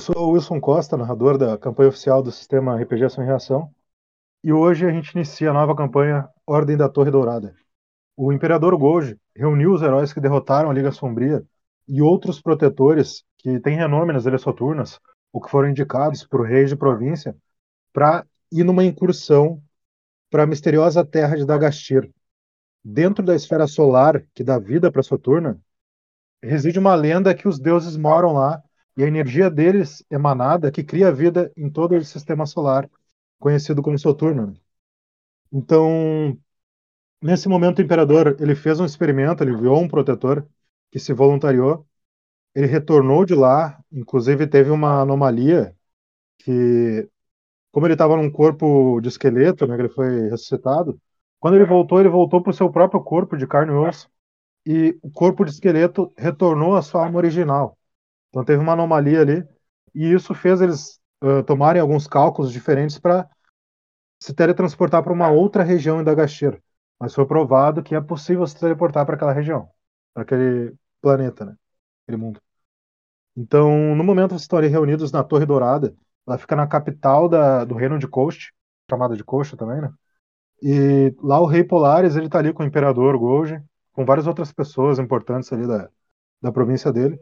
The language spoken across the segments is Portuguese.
sou o Wilson Costa, narrador da campanha oficial do sistema RPG Ação e Reação, e hoje a gente inicia a nova campanha Ordem da Torre Dourada. O Imperador Golgi reuniu os heróis que derrotaram a Liga Sombria e outros protetores que têm renome nas ilhas soturnas, ou que foram indicados por reis de província, para ir numa incursão para a misteriosa terra de Dagastir. Dentro da esfera solar que dá vida para Soturna, reside uma lenda que os deuses moram lá e a energia deles emanada que cria vida em todo o sistema solar, conhecido como Soturno. Então, nesse momento o imperador, ele fez um experimento, ele enviou um protetor que se voluntariou, ele retornou de lá, inclusive teve uma anomalia que como ele estava num corpo de esqueleto, né, ele foi ressuscitado, quando ele voltou, ele voltou para o seu próprio corpo de carne e osso, e o corpo de esqueleto retornou à sua alma original. Então teve uma anomalia ali, e isso fez eles uh, tomarem alguns cálculos diferentes para se teletransportar para uma outra região em Dagashir. Mas foi provado que é possível se teleportar para aquela região, para aquele planeta, né? aquele mundo. Então, no momento, vocês estão ali reunidos na Torre Dourada. Ela fica na capital da, do reino de Coast, chamada de Coast também, né? E lá o Rei Polaris, ele tá ali com o Imperador Golgi, com várias outras pessoas importantes ali da, da província dele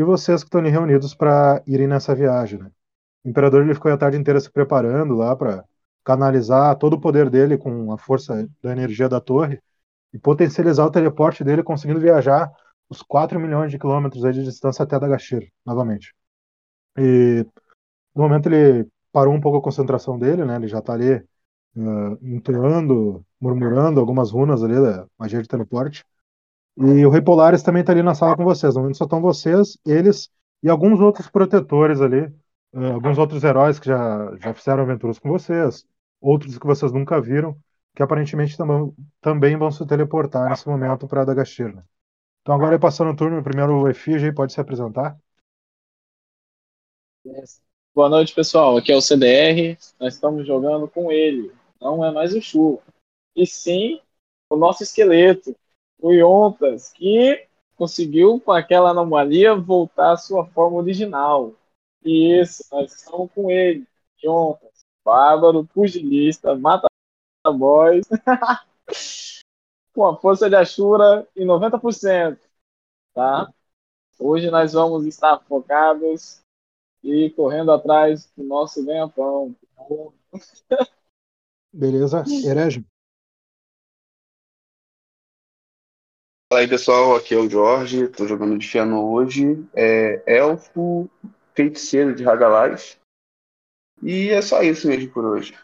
e vocês que estão ali reunidos para irem nessa viagem. Né? O imperador ele ficou a tarde inteira se preparando lá para canalizar todo o poder dele com a força da energia da torre e potencializar o teleporte dele, conseguindo viajar os 4 milhões de quilômetros de distância até Dagashir, novamente. E no momento ele parou um pouco a concentração dele, né? Ele já está ali uh, entoando, murmurando algumas runas ali da magia de teleporte. E o Rei Polaris também está ali na sala com vocês. Momento só estão vocês, eles e alguns outros protetores ali, uh, alguns outros heróis que já, já fizeram aventuras com vocês, outros que vocês nunca viram, que aparentemente tam também vão se teleportar nesse momento para Dagashir. Né? Então agora passando o turno, primeiro o Efígie pode se apresentar. Boa noite, pessoal. Aqui é o CDR. Nós estamos jogando com ele. Não é mais o Chu. E sim o nosso esqueleto, o Yontas, que conseguiu, com aquela anomalia, voltar à sua forma original. E isso, nós estamos com ele, Yontas, bárbaro, pugilista, mata boys, com a força de Ashura em 90%, tá? Hoje nós vamos estar focados e correndo atrás do nosso ganha-pão. Beleza, herege. Fala aí pessoal, aqui é o Jorge, tô jogando de Fiano hoje, é elfo feiticeiro de Hagalaz. E é só isso mesmo por hoje.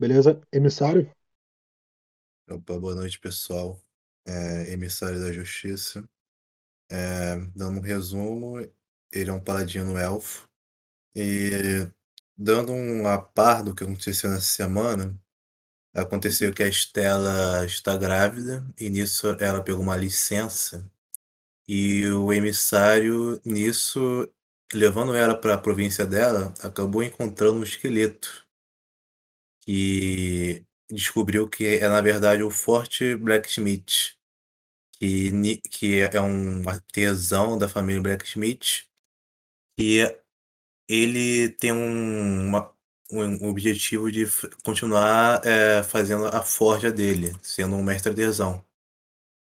Beleza, emissário? Opa, boa noite pessoal, é, emissário da justiça. É, dando um resumo, ele é um paladino elfo. E dando um a par do que aconteceu nessa semana, Aconteceu que a Estela está grávida e nisso ela pegou uma licença e o emissário nisso, levando ela para a província dela, acabou encontrando um esqueleto que descobriu que é na verdade o Forte Blacksmith, que, que é um artesão da família Blacksmith e ele tem um, uma, um objetivo de continuar é, fazendo a forja dele, sendo um mestre artesão.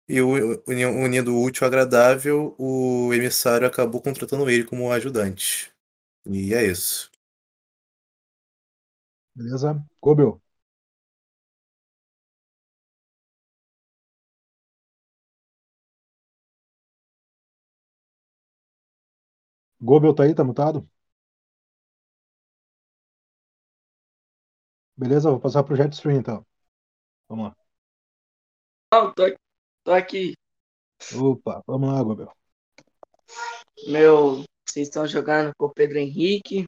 E unindo o útil ao agradável, o emissário acabou contratando ele como ajudante. E é isso. Beleza? Gobel. Gobel tá aí, tá mutado? Beleza? Vou passar pro Jetstream então. Vamos lá. Não, tô, tô aqui. Opa, vamos lá, Gobel. Meu, vocês estão jogando com o Pedro Henrique.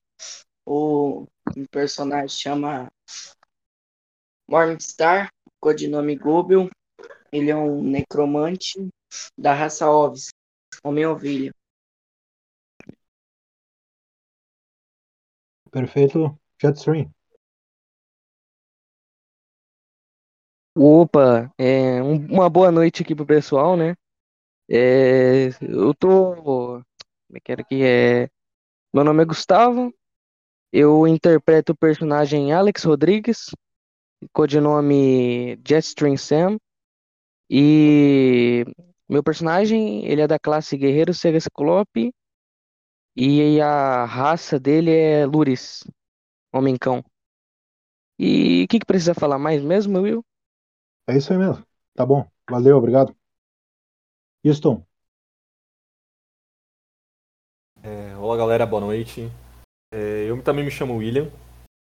O um personagem chama Morningstar, codinome Gobel. Ele é um necromante da raça Ovis, Homem-Ovelha. Perfeito, Jetstream. Opa, é, um- uma boa noite aqui pro pessoal, né? É, eu tô Como é que era que é? Meu nome é Gustavo. Eu interpreto o personagem Alex Rodrigues, codinome Jetstream Sam. E meu personagem, ele é da classe Guerreiro Sega Ciclope e a raça dele é Luris, Homem-Cão. E o que, que precisa falar mais mesmo, Will? É isso aí mesmo. Tá bom. Valeu, obrigado. Houston, É, olá galera, boa noite. É, eu também me chamo William.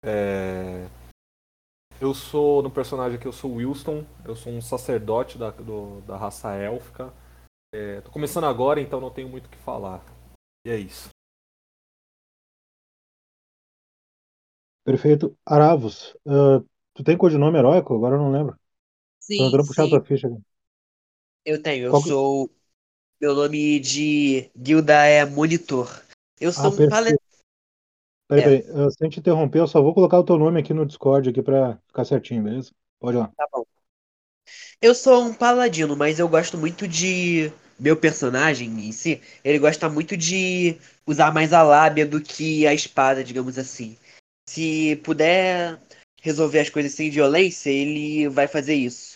É, eu sou, no personagem aqui, eu sou Wilson. Eu sou um sacerdote da, do- da raça élfica. É, tô começando agora, então não tenho muito o que falar. E é isso. perfeito. Aravos, ah, tu tem codinome heróico? Agora eu não lembro. Tô Sim, tentando puxar sim, tua ficha eu tenho. Eu Qual que- sou. Meu nome de guilda é Monitor. Eu sou Ah, um perfeito. palestrante. Peraí, É. peraí. ah, sem te interromper, eu só vou colocar o teu nome aqui no Discord aqui pra ficar certinho, beleza? Pode ir lá. Tá bom. Eu sou um paladino, mas eu gosto muito de. Meu personagem em si, ele gosta muito de usar mais a lábia do que a espada, digamos assim. Se puder resolver as coisas sem violência, ele vai fazer isso.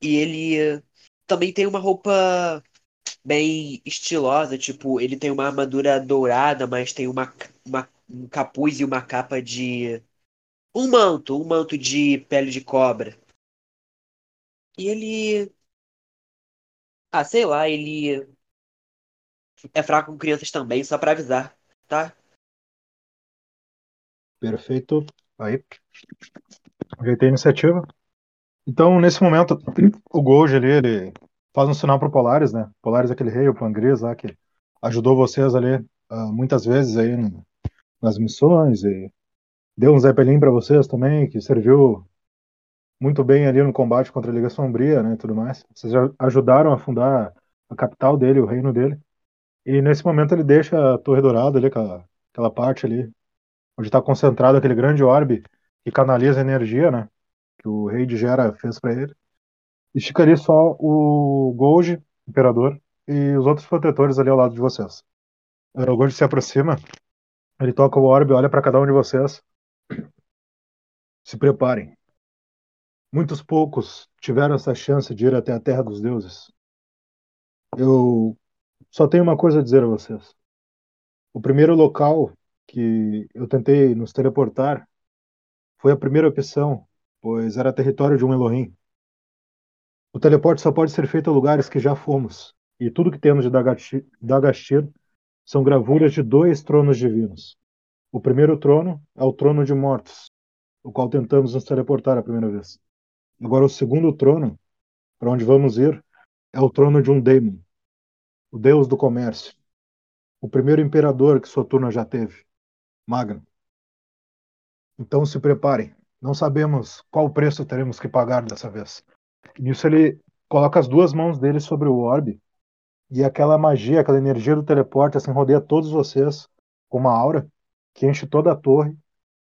E ele também tem uma roupa bem estilosa, tipo, ele tem uma armadura dourada, mas tem uma, uma- um capuz e uma capa de. Um manto, um manto de pele de cobra. E ele. Ah, sei lá, ele é fraco com crianças também, só pra avisar, tá? Perfeito. Aí. Ajeitei a iniciativa. Então, nesse momento, o Gold ali, ele faz um sinal pro Polaris, né? Polaris é aquele rei, o Pangris lá, que ajudou vocês ali ah, muitas vezes aí no- nas missões e deu um Zeppelin pra vocês também, que serviu muito bem ali no combate contra a Liga Sombria, né, tudo mais. Vocês ajudaram a fundar a capital dele, o reino dele. E nesse momento ele deixa a Torre Dourada ali, aquela, aquela parte ali, onde está concentrado aquele grande orbe que canaliza energia, né, que o rei de Gera fez para ele. E fica ali só o Gold, imperador, e os outros protetores ali ao lado de vocês. Eh, O Gold se aproxima, ele toca o orbe, olha para cada um de vocês. Se preparem. Muitos poucos tiveram essa chance de ir até a Terra dos Deuses. Eu só tenho uma coisa a dizer a vocês. O primeiro local que eu tentei nos teleportar foi a primeira opção, pois era território de um Elohim. O teleporte só pode ser feito a lugares que já fomos, e tudo que temos de Dagashir são gravuras de dois tronos divinos. O primeiro trono é o trono de mortos, o qual tentamos nos teleportar a primeira vez. Agora, o segundo trono, para onde vamos ir, é o trono de um Daemon, o deus do comércio, o primeiro imperador que Soturna já teve, Magno. Então se preparem, não sabemos qual preço teremos que pagar dessa vez. Nisso ele coloca as duas mãos dele sobre o orbe e aquela magia, aquela energia do teleporte assim rodeia todos vocês com uma aura que enche toda a torre,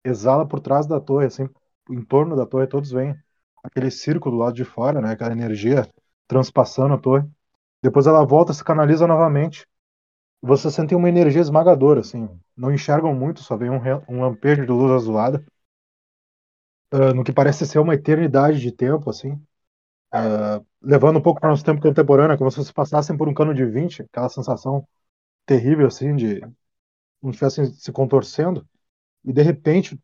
exala por trás da torre, assim, em torno da torre, todos veem aquele círculo do lado de fora, né, aquela energia transpassando a torre. Depois ela volta, se canaliza novamente. Vocês sentem uma energia esmagadora, assim. Não enxergam muito, só vem um, um lampejo de luz azulada. Ah, no que parece ser uma eternidade de tempo, assim. Ah, levando um pouco para o nosso tempo contemporâneo, como se vocês passassem por um cano de 20, aquela sensação terrível, assim, de se estivessem se contorcendo. E de repente,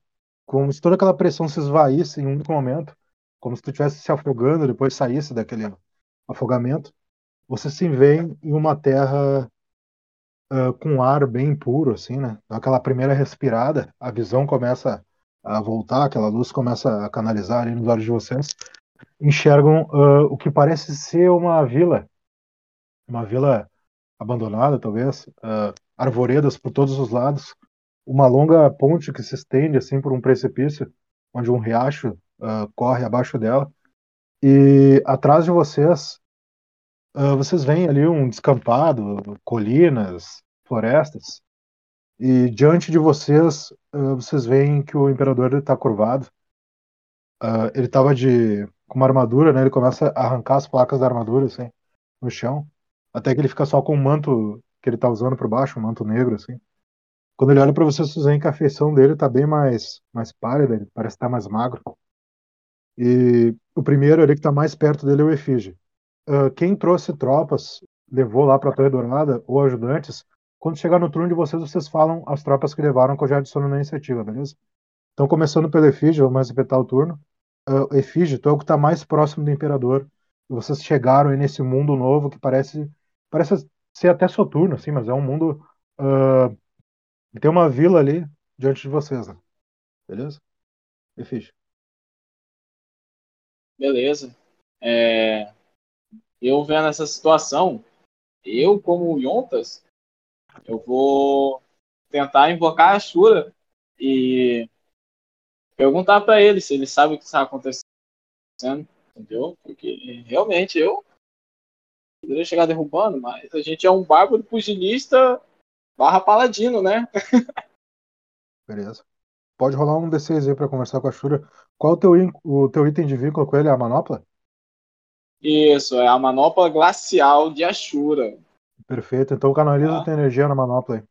como se toda aquela pressão se esvaísse em um único momento, como se tu estivesse se afogando, depois saísse daquele afogamento, você se vê em uma terra ah, com ar bem puro, assim, né? Aquela primeira respirada, a visão começa a voltar, aquela luz começa a canalizar ali nos olhos de vocês. Enxergam ah, o que parece ser uma vila, uma vila abandonada, talvez, ah, arvoredas por todos os lados, uma longa ponte que se estende assim por um precipício, onde um riacho ah, corre abaixo dela. E atrás de vocês, vocês veem ali um descampado, colinas, florestas. E diante de vocês, ah, vocês veem que o imperador está curvado. Ah, ele estava de com uma armadura, né? Ele começa a arrancar as placas da armadura assim, no chão. Até que ele fica só com o manto que ele tá usando por baixo, um manto negro, assim. Quando ele olha pra você, vocês veem que a feição dele tá bem mais, mais pálida, ele parece estar mais magro. E o primeiro ali que tá mais perto dele é o Efígie. Ah, quem trouxe tropas, levou lá pra Torre Dourada, ou ajudantes, quando chegar no turno de vocês, vocês falam as tropas que levaram que eu já adiciono na iniciativa, beleza? Então, começando pelo Efígie, vamos repetir o turno. Uh, tu é o que tá mais próximo do Imperador. Vocês chegaram aí nesse mundo novo que parece parece ser até soturno, assim, mas é um mundo. Uh, tem uma vila ali diante de vocês, né? Beleza? Efígie. Beleza. É, eu vendo essa situação, eu, como Yontas, eu vou tentar invocar a Shura e perguntar para ele se ele sabe o que está acontecendo, entendeu? Porque realmente eu poderia chegar derrubando, mas a gente é um bárbaro pugilista barra paladino, né? Beleza. Pode rolar um D6 aí pra conversar com a Shura. Qual o teu, o teu item de vínculo com ele? É a manopla? Isso, é a manopla glacial de Ashura. Perfeito. Então canaliza Tá. a tua energia na manopla aí.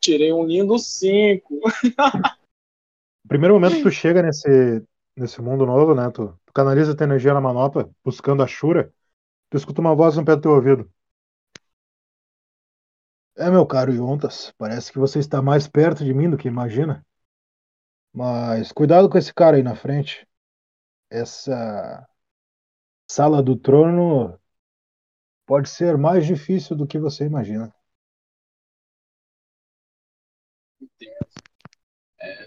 Tirei um lindo 5. No primeiro momento que tu chega nesse, nesse mundo novo, né? Tu, tu canaliza a tua energia na manopla, buscando a Shura, tu escuta uma voz no pé do teu ouvido. É, meu caro Yontas, parece que você está mais perto de mim do que imagina. Mas cuidado com esse cara aí na frente. Essa sala do trono pode ser mais difícil do que você imagina.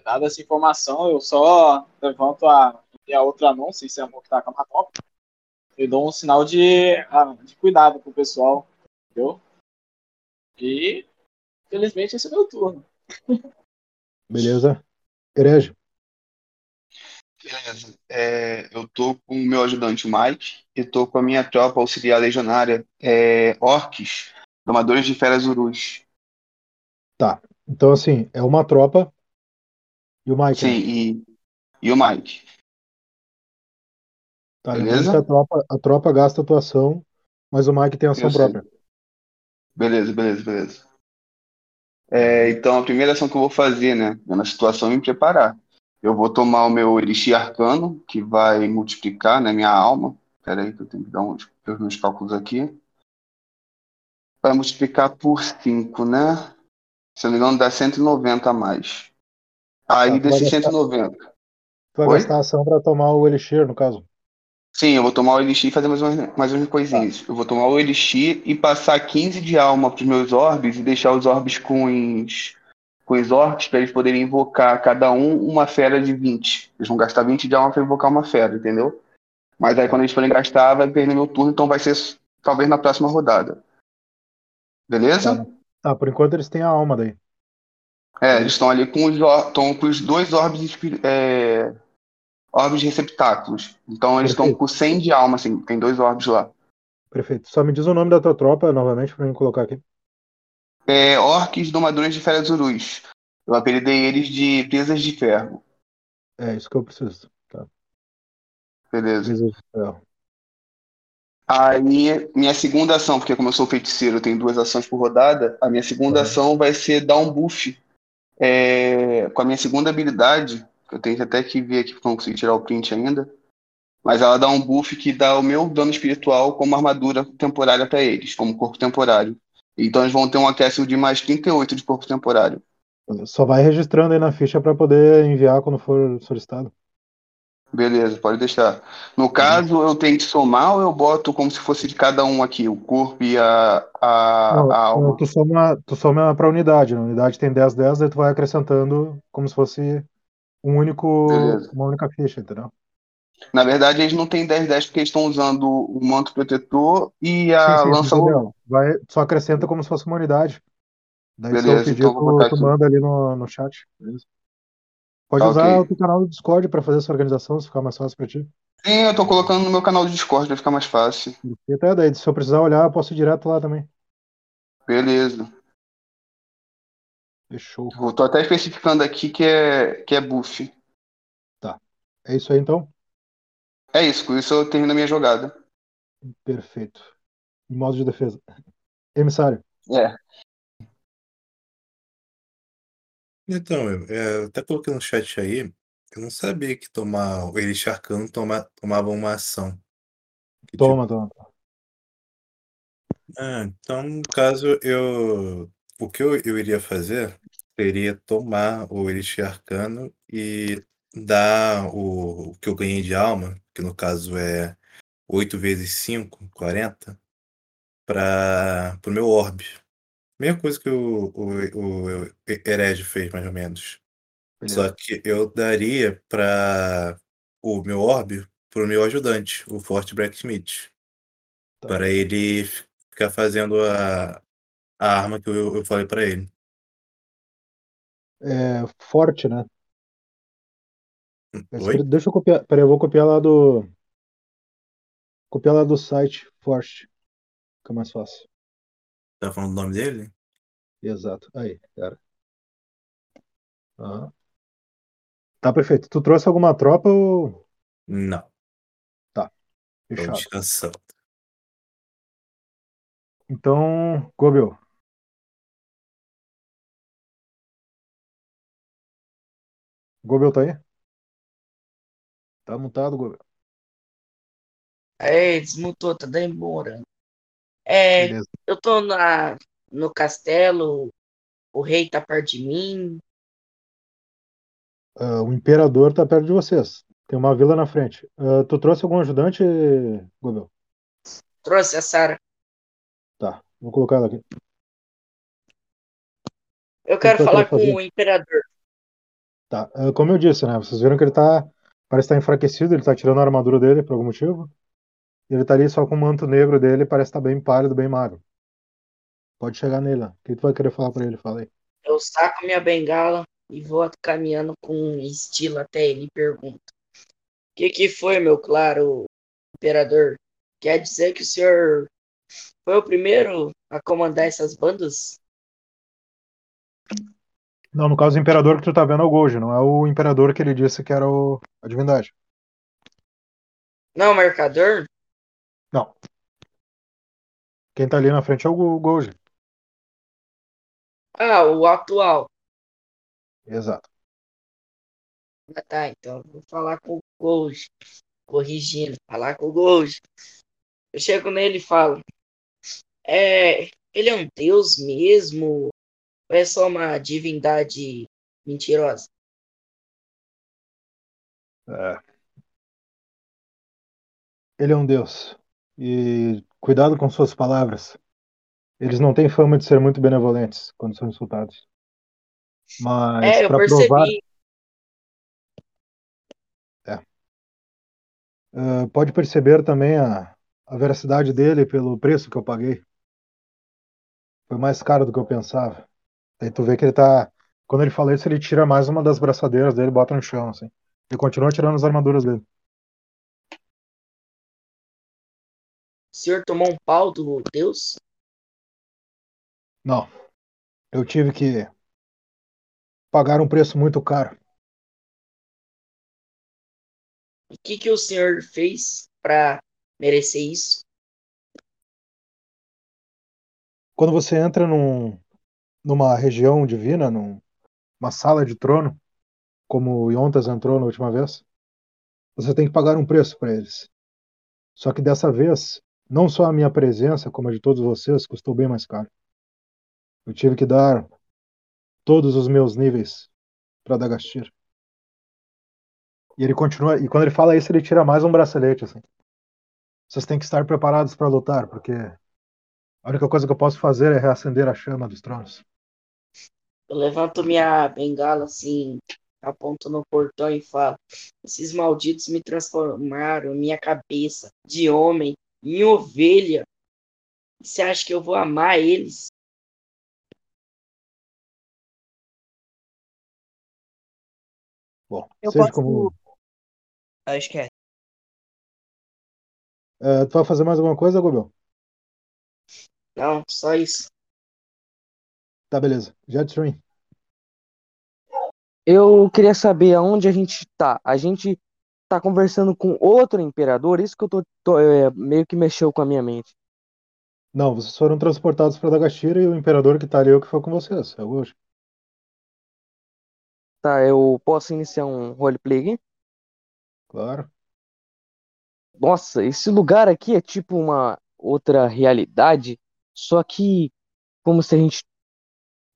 Dada essa informação, eu só levanto a, a outra mão, sem ser a mão que tá com a manopla, e dou um sinal de, ah, de cuidado pro pessoal, entendeu? E, felizmente, esse é meu turno. Beleza? Herege. Beleza. É, eu tô com o meu ajudante Mike e tô com a minha tropa auxiliar legionária, é, orques, domadores de feras urus. Tá. Então, assim, é uma tropa e o Mike. Sim, né? e, e o Mike. Tá, beleza. a tropa, a tropa gasta atuação, mas o Mike tem ação Eu sei. própria. Beleza, beleza, beleza. É, então, a primeira ação que eu vou fazer, né, é na situação me preparar. Eu vou tomar o meu Elixir Arcano, que vai multiplicar, né, minha alma. Espera aí que eu tenho que dar uns, os meus cálculos aqui. Vai multiplicar por 5, né? Se eu não me engano, dá 190 a mais. Aí, Tá, tu vai desses gastar- 190. Tu vai Oi? gastar ação pra tomar o Elixir, no caso. Sim, eu vou tomar o Elixir e fazer mais umas, mais umas coisinhas. Eu vou tomar o Elixir e passar 15 de alma pros meus orbes e deixar os orbes com os, com os orcs para eles poderem invocar cada um uma fera de 20. Eles vão gastar 20 de alma para invocar uma fera, entendeu? Mas aí quando eles forem gastar, vai perder meu turno, então vai ser talvez na próxima rodada. Beleza? Tá, por enquanto eles têm a alma daí. É, eles estão ali com os, estão com os dois orbes, é, orbes receptáculos. Então eles estão com 100 de alma, assim, tem dois orbes lá. Perfeito. Só me diz o nome da tua tropa novamente pra mim colocar aqui. É, orques domadores de feras urus. Eu apelidei eles de presas de ferro. É isso que eu preciso. Tá. Beleza. Beleza. É. Aí, minha segunda ação, porque como eu sou feiticeiro, eu tenho duas ações por rodada. A minha segunda Uhum. ação vai ser dar um buff é, com a minha segunda habilidade. Eu tenho até que ver aqui porque não consegui tirar o print ainda. Mas ela dá um buff que dá o meu dano espiritual como armadura temporária para eles, como corpo temporário. Então eles vão ter um acréscimo de mais 38 de corpo temporário. Só vai registrando aí na ficha pra poder enviar quando for solicitado. Beleza, pode deixar. No caso, eu tenho que somar ou eu boto como se fosse de cada um aqui, o corpo e a, a, Não, a alma? tu soma, tu soma pra unidade. né? A unidade tem 10, 10, daí tu vai acrescentando como se fosse um único, Beleza. uma única ficha, entendeu? Na verdade, eles não têm 10-10 porque eles estão usando o manto protetor e a sim, sim, lança entendeu? Vai, só acrescenta como se fosse uma unidade. Daí se eu Beleza, pedir, então eu vou tu, botar tu aqui. manda ali no, no chat. Beleza? Pode Tá, usar ok. o teu canal do Discord pra fazer essa organização, se ficar mais fácil pra ti. Sim, eu tô colocando no meu canal do Discord, vai ficar mais fácil. E até daí, se eu precisar olhar, eu posso ir direto lá também. Beleza. Fechou. Eu tô até especificando aqui que é, que é buff. É isso aí então? É isso, com isso eu termino a minha jogada. Perfeito. em modo de defesa. Emissário. É. Então, eu, é, eu até coloquei no chat aí, eu não sabia que tomar o Elixir Arcano toma, tomava uma ação. Que, Toma, toma. Ah, então, no caso, eu. O que eu, eu iria fazer seria tomar o Elixir Arcano e dar o, o que eu ganhei de alma, que no caso é 8 vezes 5, 40, para o meu orbe. Mesma coisa que o, o, o Herege fez, mais ou menos. Só Beleza. que eu daria para o meu orbe para o meu ajudante, o Forte Blacksmith. Tá. Para ele ficar fazendo a, a arma que eu, eu falei para ele. É forte, né? Oi? Deixa eu copiar. Peraí, eu vou copiar lá do. Copiar lá do site Forte. Fica mais fácil. Tá falando o nome dele? Exato. Aí, cara. Aham. Tá perfeito. Tu trouxe alguma tropa ou. Não, tô Fechado. descansando. Então, Gobel. Gobel tá aí? Tá mutado, Gobel. É, desmutou, tá demorando. É, Beleza. eu tô na, no castelo, o rei tá perto de mim. Ah, o imperador tá perto de vocês. Tem uma vila na frente. Ah, tu trouxe algum ajudante, Gobel? Trouxe a Sara. Tá, vou colocar ela aqui. Eu que quero vai falar com o imperador. Tá, ah, como eu disse, né? Vocês viram que ele tá. Parece estar enfraquecido, ele tá tirando a armadura dele por algum motivo. Ele tá ali só com o manto negro dele, parece estar bem pálido, bem magro. Pode chegar nele. O que tu vai querer falar pra ele? Fala aí. Eu saco minha bengala e vou caminhando com estilo até ele e pergunto: O que que foi, meu claro imperador? Quer dizer que o senhor foi o primeiro a comandar essas bandas? Não, no caso, o imperador que tu tá vendo é o Goji, não é o imperador que ele disse que era o... a divindade. Não, mercador? Não. Quem tá ali na frente é o Go- Goji. Ah, o atual. Exato. Ah, tá, então eu vou falar com o Gold. Corrigindo, falar com o Gold. Eu chego nele e falo: É, ele é um deus mesmo? Ou é só uma divindade mentirosa? É. Ele é um deus. E cuidado com suas palavras. Eles não têm fama de ser muito benevolentes quando são insultados. Mas É, para provar, percebi. ah, pode perceber também a, a veracidade dele pelo preço que eu paguei. Foi mais caro do que eu pensava. Aí tu vê que ele tá. Quando ele fala isso, ele tira mais uma das braçadeiras dele e bota no chão, assim. Ele continua tirando as armaduras dele. O senhor tomou um pau do deus? Não. Eu tive que pagar um preço muito caro. O que que o senhor fez pra merecer isso? Quando você entra num, numa região divina, num- numa sala de trono, como Yontas entrou na última vez, você tem que pagar um preço para eles. Só que dessa vez, não só a minha presença, como a de todos vocês, custou bem mais caro. Eu tive que dar todos os meus níveis para Dagastir. E ele continua, e quando ele fala isso, ele tira mais um bracelete assim. Vocês têm que estar preparados para lutar, porque a única coisa que eu posso fazer é reacender a chama dos tronos. Eu levanto minha bengala assim, aponto no portão e falo: Esses malditos me transformaram minha cabeça de homem em ovelha. Você acha que eu vou amar eles? Bom, Eu seja posso- como. Ah, esquece. É, tu vai fazer mais alguma coisa, Gobel? Não, só isso. Tá, beleza. Jetstream. Eu queria saber aonde a gente tá. A gente tá conversando com outro imperador? Isso que eu tô, tô- é, meio que mexeu com a minha mente. Não, vocês foram transportados para Dagashira e o imperador que tá ali é o que foi com vocês. É hoje. Tá, eu posso iniciar um roleplay aqui? Claro. Nossa, esse lugar aqui é tipo uma outra realidade, só que como se a gente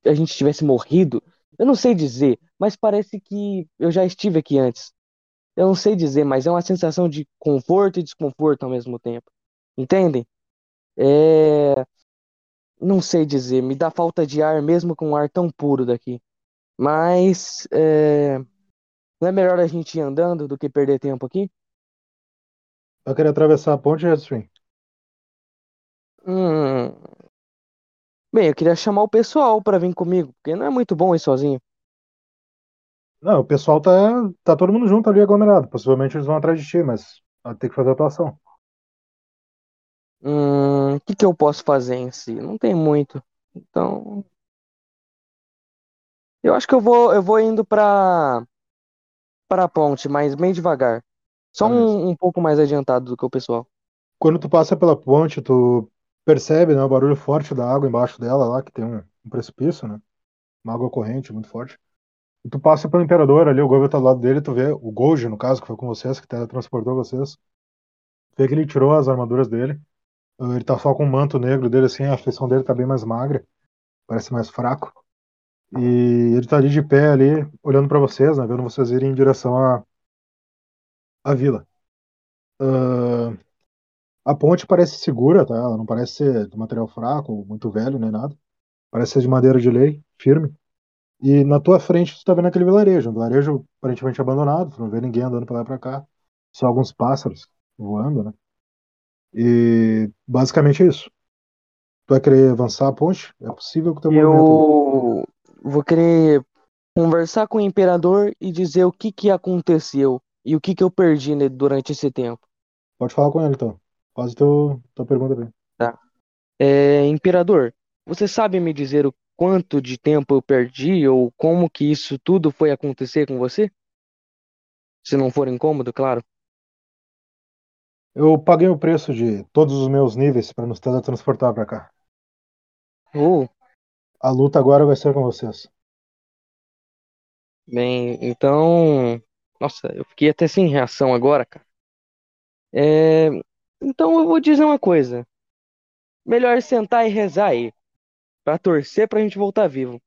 a gente tivesse morrido. Eu não sei dizer, mas parece que eu já estive aqui antes. Eu não sei dizer, mas é uma sensação de conforto e desconforto ao mesmo tempo. Entendem? É. Não sei dizer, me dá falta de ar mesmo com um ar tão puro daqui. Mas é... não é melhor a gente ir andando do que perder tempo aqui? Vai querer atravessar a ponte, Redstream? Hum... Bem, eu queria chamar o pessoal pra vir comigo, porque não é muito bom ir sozinho. Não, o pessoal tá, tá todo mundo junto ali aglomerado. Possivelmente eles vão atrás de ti, mas vai ter que fazer a atuação. Hum, o que que eu posso fazer em si? Não tem muito. Então, eu acho que eu vou, eu vou indo pra para a ponte, mas bem devagar. Só Beleza. um, um pouco mais adiantado do que o pessoal. Quando tu passa pela ponte, tu percebe, né, o barulho forte da água embaixo dela lá, que tem um, um precipício, né? Uma água corrente muito forte. E tu passa pelo imperador ali, o Gojo tá do lado dele, tu vê o Gojo, no caso, que foi com vocês, que teletransportou vocês. Tu vê que ele tirou as armaduras dele. Uh, Ele tá só com o manto negro dele, assim, a feição dele tá bem mais magra, parece mais fraco. E ele tá ali de pé ali, olhando pra vocês, né, vendo vocês irem em direção à, à vila. Ah, a ponte parece segura, tá? Ela não parece ser de material fraco, muito velho, nem nada. Parece ser de madeira de lei, firme. E na tua frente tu tá vendo aquele vilarejo, um vilarejo aparentemente abandonado, tu não vê ninguém andando pra lá e pra cá, só alguns pássaros voando, né? E basicamente é isso. Tu vai querer avançar a ponte? É possível que o teu movimento. Eu vou querer conversar com o imperador e dizer o que que aconteceu e o que que eu perdi durante esse tempo. Pode falar com ele então. Faz teu, tua pergunta bem. É, imperador, você sabe me dizer o quanto de tempo eu perdi ou como que isso tudo foi acontecer com você? Se não for incômodo, claro. Eu paguei o preço de todos os meus níveis para nos teletransportar pra cá. Oh, A luta agora vai ser com vocês. bem, então. Nossa, eu fiquei até sem reação agora, cara. É, então eu vou dizer uma coisa. Melhor sentar e rezar aí. Pra torcer pra gente voltar vivo.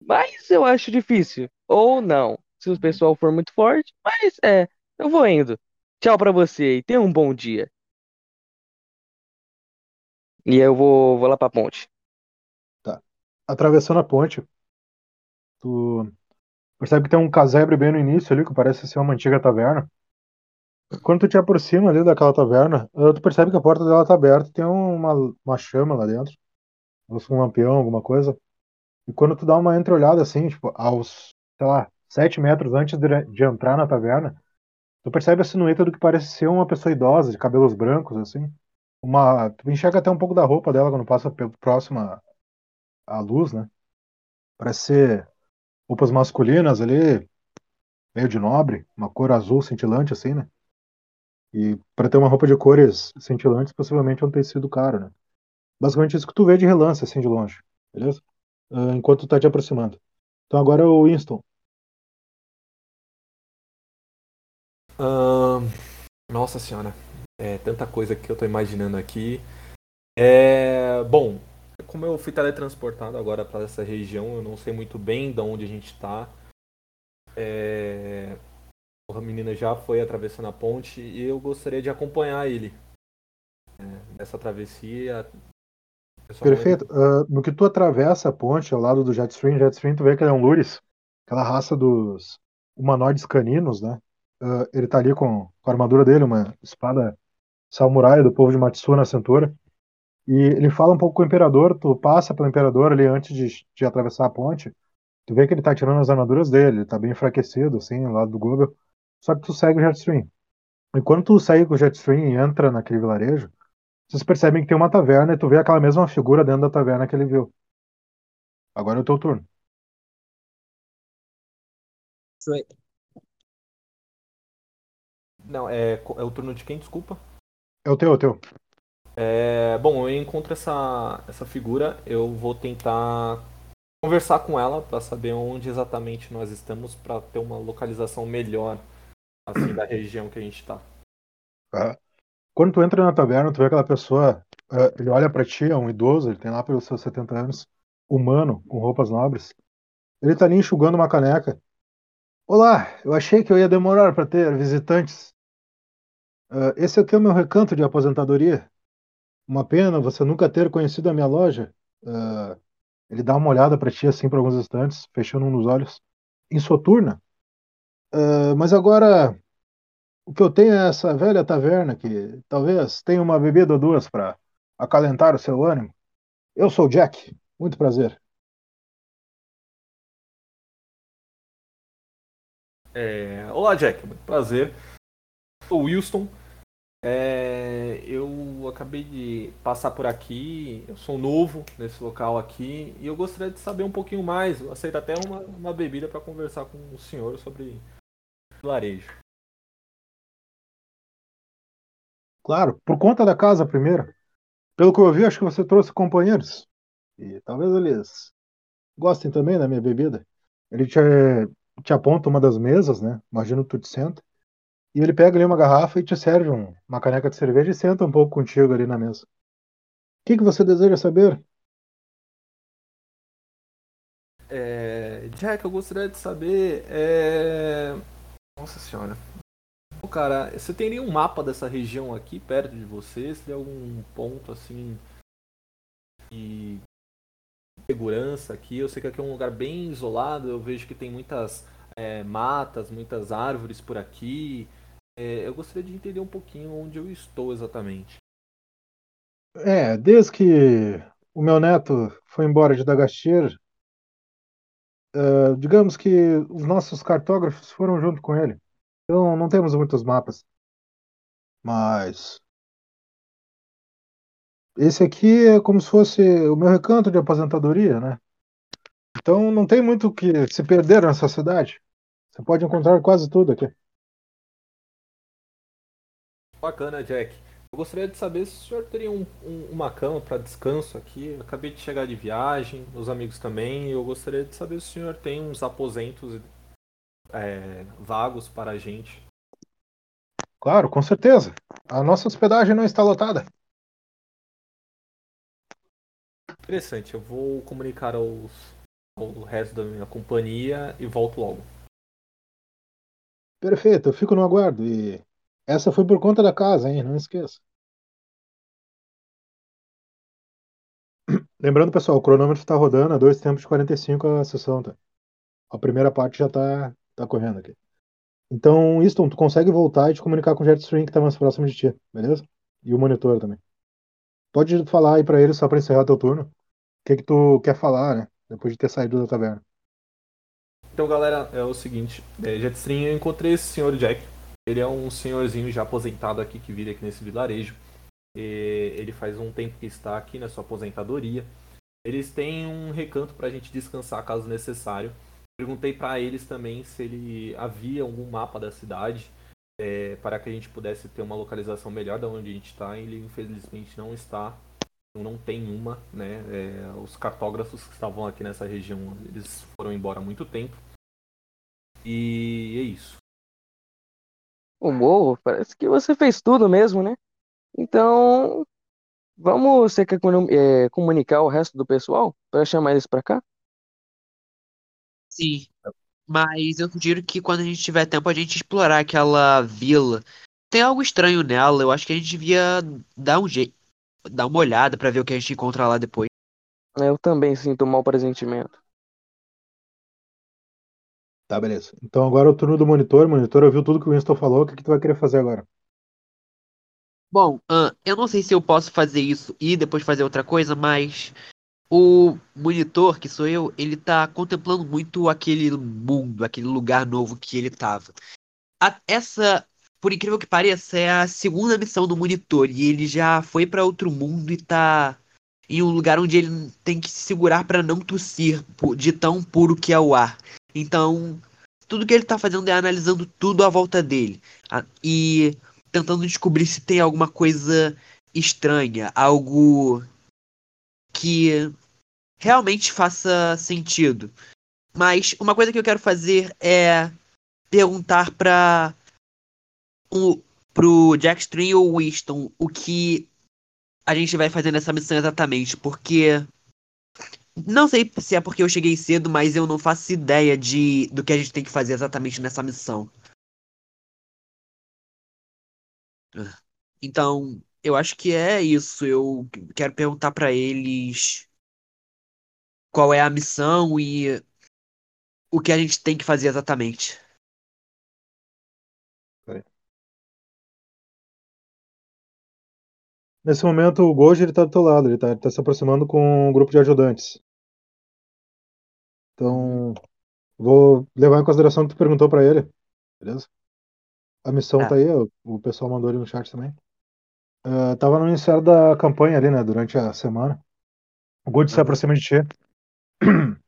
Mas eu acho difícil. Ou não. Se o pessoal for muito forte. Mas é, eu vou indo. Tchau pra você e tenha um bom dia. E aí eu vou, vou lá pra ponte. Atravessando a ponte, tu percebe que tem um casebre bem no início ali, que parece ser uma antiga taverna. Quando tu te aproxima ali daquela taverna, eh, tu percebe que a porta dela tá aberta tem uma, uma chama lá dentro. Ou um lampião, alguma coisa. E quando tu dá uma entreolhada assim, tipo, aos, sei lá, sete metros antes de, de entrar na taverna, tu percebe a silhueta do que parece ser uma pessoa idosa, de cabelos brancos, assim. Uma, tu enxerga até um pouco da roupa dela quando passa à à luz, né? Parece ser roupas masculinas ali, meio de nobre, uma cor azul cintilante, assim, né? E para ter uma roupa de cores cintilantes, possivelmente é um tecido caro, né? Basicamente isso que tu vê de relance, assim, de longe, beleza? Ah, enquanto tu tá te aproximando. Então agora é o Winston. Ahn, nossa senhora, é tanta coisa que eu tô imaginando aqui. É, bom, como eu fui teletransportado agora para essa região, eu não sei muito bem de onde a gente tá. É, a menina já foi atravessando a ponte e eu gostaria de acompanhar ele é, nessa travessia. Perfeito. Ah, no que tu atravessa a ponte ao lado do Jetstream, Jetstream tu vê que ele é um Luris, aquela raça dos humanoides caninos, né? Ah, ele tá ali com, com a armadura dele, uma espada samurai do povo de Matsu na cintura. E ele fala um pouco com o imperador, tu passa pelo imperador ali antes de, de atravessar a ponte. Tu vê que ele tá tirando as armaduras dele, ele tá bem enfraquecido, assim, lado do Google. Só que tu segue o Jetstream. E quando tu sai com o Jetstream e entra naquele vilarejo, vocês percebem que tem uma taverna e tu vê aquela mesma figura dentro da taverna que ele viu. Agora é o teu turno. Não, é, é o turno de quem? Desculpa. É o teu, é o teu. É, bom, eu encontro essa, essa figura, eu vou tentar conversar com ela para saber onde exatamente nós estamos para ter uma localização melhor assim da região que a gente. Tá? Quando tu entra na taverna, tu vê aquela pessoa, eh, ele olha pra ti, é um idoso, ele tem lá pelos seus 70 anos, humano, com roupas nobres. Ele tá ali enxugando uma caneca. Olá, eu achei que eu ia demorar para ter visitantes. Eh, esse aqui é o meu recanto de aposentadoria. Uma pena você nunca ter conhecido a minha loja. Eh, ele dá uma olhada pra ti assim por alguns instantes, fechando um dos olhos. Insoturna. Eh, mas agora o que eu tenho é essa velha taverna que talvez tenha uma bebida ou duas para acalentar o seu ânimo. Eu sou Jack, muito prazer. É, Olá, Jack, muito prazer. Sou Wilson. É, eu acabei de passar por aqui, eu sou novo nesse local aqui e eu gostaria de saber um pouquinho mais. Aceito até uma, uma bebida para conversar com o senhor sobre vilarejo. Claro, por conta da casa primeiro. Pelo que eu vi, acho que você trouxe companheiros. E talvez eles gostem também da minha bebida. Ele te, te aponta uma das mesas, né? Imagino que tu te senta. E ele pega ali uma garrafa e te serve um- uma caneca de cerveja e senta um pouco contigo ali na mesa. O que, que você deseja saber? É, Jack, eu gostaria de saber. é, Nossa senhora. Ô, Cara, você teria um mapa dessa região aqui perto de você? Se tem algum ponto assim de segurança aqui? Eu sei que aqui é um lugar bem isolado. Eu vejo que tem muitas é, matas, muitas árvores por aqui. É, eu gostaria de entender um pouquinho onde eu estou exatamente. É, desde que o meu neto foi embora de Dagastir, eh, digamos que os nossos cartógrafos foram junto com ele. Então não temos muitos mapas. Mas esse aqui é como se fosse o meu recanto de aposentadoria, né? Então não tem muito o que se perder nessa cidade. Você pode encontrar quase tudo aqui. Bacana, Jack. Eu gostaria de saber se o senhor teria um- um- uma cama para descanso aqui. Eu acabei de chegar de viagem, os amigos também. Eu gostaria de saber se o senhor tem uns aposentos é, vagos para a gente. Claro, com certeza. A nossa hospedagem não está lotada. Interessante, eu vou comunicar aos, ao resto da minha companhia e volto logo. Perfeito, eu fico no aguardo. E essa foi por conta da casa, hein? Não esqueça. Lembrando, pessoal, o cronômetro está rodando a dois tempos de 45 a sessão, tá? A primeira parte já tá, tá correndo aqui. Então, Easton, tu consegue voltar e te comunicar com o Jetstream que tá mais próximo de ti, beleza? E o monitor também. Pode falar aí pra ele só pra encerrar teu turno. O que que tu quer falar, né? Depois de ter saído da taverna. Então, galera, é o seguinte: é, Jetstream, eu encontrei esse senhor Jack. Ele é um senhorzinho já aposentado aqui que vive aqui nesse vilarejo. E ele faz um tempo que está aqui na sua aposentadoria. Eles têm um recanto para a gente descansar caso necessário. Perguntei para eles também se ele havia algum mapa da cidade é, para que a gente pudesse ter uma localização melhor da onde a gente está. Ele infelizmente não está, não tem uma, né? É, os cartógrafos que estavam aqui nessa região eles foram embora há muito tempo. E é isso. O morro, parece que você fez tudo mesmo, né? Então, vamos, você quer comu- é, comunicar o resto do pessoal para chamar eles pra cá? Sim. Mas eu sugiro que quando a gente tiver tempo a gente explorar aquela vila. Tem algo estranho nela, eu acho que a gente devia dar um jeito, dar uma olhada pra ver o que a gente encontra lá depois. Eu também sinto mau pressentimento. Tá, beleza. Então agora é o turno do monitor. O monitor ouviu tudo que o Winston falou. O que que tu vai querer fazer agora? Bom, ahn, eu não sei se eu posso fazer isso e depois fazer outra coisa, mas o monitor, que sou eu, ele tá contemplando muito aquele mundo, aquele lugar novo que ele tava. A- essa, por incrível que pareça, é a segunda missão do monitor e ele já foi pra outro mundo e tá em um lugar onde ele tem que se segurar pra não tossir de tão puro que é o ar. Então, tudo que ele tá fazendo é analisando tudo à volta dele. E tentando descobrir se tem alguma coisa estranha, algo que realmente faça sentido. Mas uma coisa que eu quero fazer é perguntar para o pro Jackstream ou Winston o que a gente vai fazer nessa missão exatamente, porque não sei se é porque eu cheguei cedo, mas eu não faço ideia de do que a gente tem que fazer exatamente nessa missão. Então, eu acho que é isso. Eu quero perguntar para eles qual é a missão e o que a gente tem que fazer exatamente. Nesse momento, o Goji ele tá do teu lado, ele tá, ele tá se aproximando com um grupo de ajudantes. Então, vou levar em consideração o que tu perguntou pra ele, beleza? A missão Tá. tá aí, o, pessoal mandou ali no chat também. Ah, tava no iniciar da campanha ali, né, durante a semana. O Goji se Aham. aproxima de ti.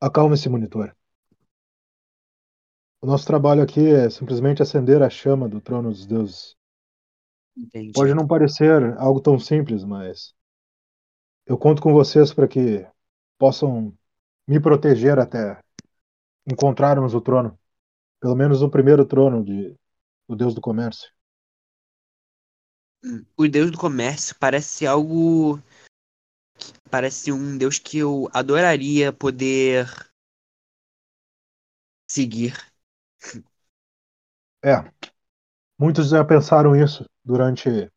Acalma esse monitor. O nosso trabalho aqui é simplesmente acender a chama do trono dos deuses. Entendi. Pode não parecer algo tão simples, mas eu conto com vocês para que possam me proteger até encontrarmos o trono. Pelo menos o primeiro trono de, do Deus do Comércio. O deus do comércio parece algo. Parece um deus que eu adoraria poder seguir. É, muitos já pensaram isso durante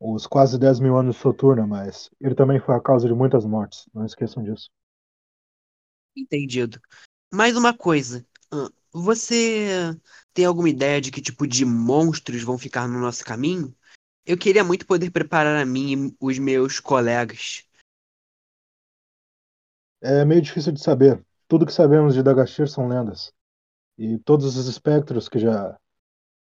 os quase 10 mil anos de Soturna, mas ele também foi a causa de muitas mortes. Não esqueçam disso. Entendido. Mais uma coisa. Você tem alguma ideia de que tipo de monstros vão ficar no nosso caminho? Eu queria muito poder preparar a mim e os meus colegas. É meio difícil de saber. Tudo que sabemos de Dagashir são lendas. E todos os espectros que já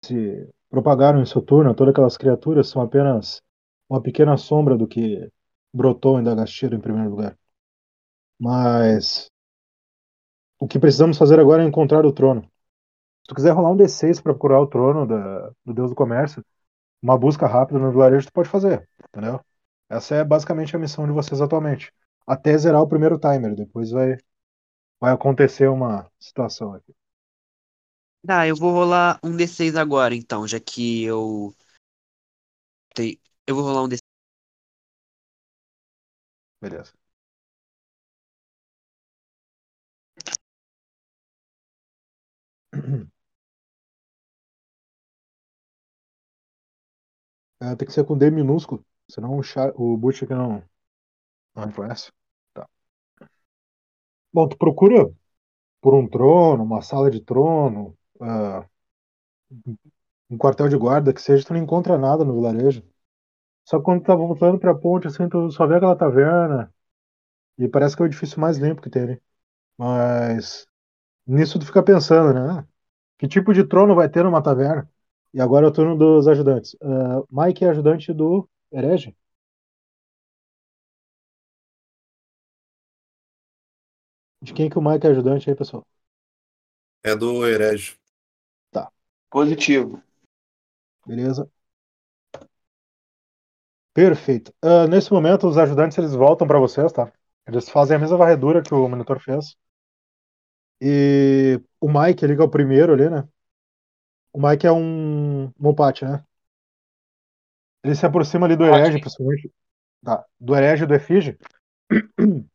se propagaram em Soturna, todas aquelas criaturas, são apenas uma pequena sombra do que brotou em Dagashir em primeiro lugar. Mas o que precisamos fazer agora é encontrar o trono. Se tu quiser rolar um D6 para procurar o trono da- do Deus do Comércio, uma busca rápida no vilarejo tu pode fazer, entendeu? Essa é basicamente a missão de vocês atualmente. Até zerar o primeiro timer, depois vai, vai acontecer uma situação aqui. Tá, eu vou rolar um D6 agora, então, já que eu. Eu vou rolar um D6. Beleza. É, tem que ser com D minúsculo, senão o, char, o não, não reconhece. Tá. Bom, tu procura por um trono, uma sala de trono, ah, um quartel de guarda que seja, tu não encontra nada no vilarejo. Só que quando tu tá voltando pra ponte, assim, tu só vê aquela taverna e parece que é o edifício mais limpo que ali. Mas nisso tu fica pensando, né? Ah, Que tipo de trono vai ter numa taverna? E agora é o turno dos ajudantes. Ah, Mike é ajudante do herege? De quem que o Mike é ajudante aí, pessoal? É do Herege. Positivo. Beleza. Perfeito. Ah, nesse momento, os ajudantes eles voltam para vocês, tá? Eles fazem a mesma varredura que o monitor fez. E o Mike, ele que é o primeiro ali, né? O Mike é um Mopate, né? Ele se aproxima ali do herege, principalmente. Tá, do herege e do efígie.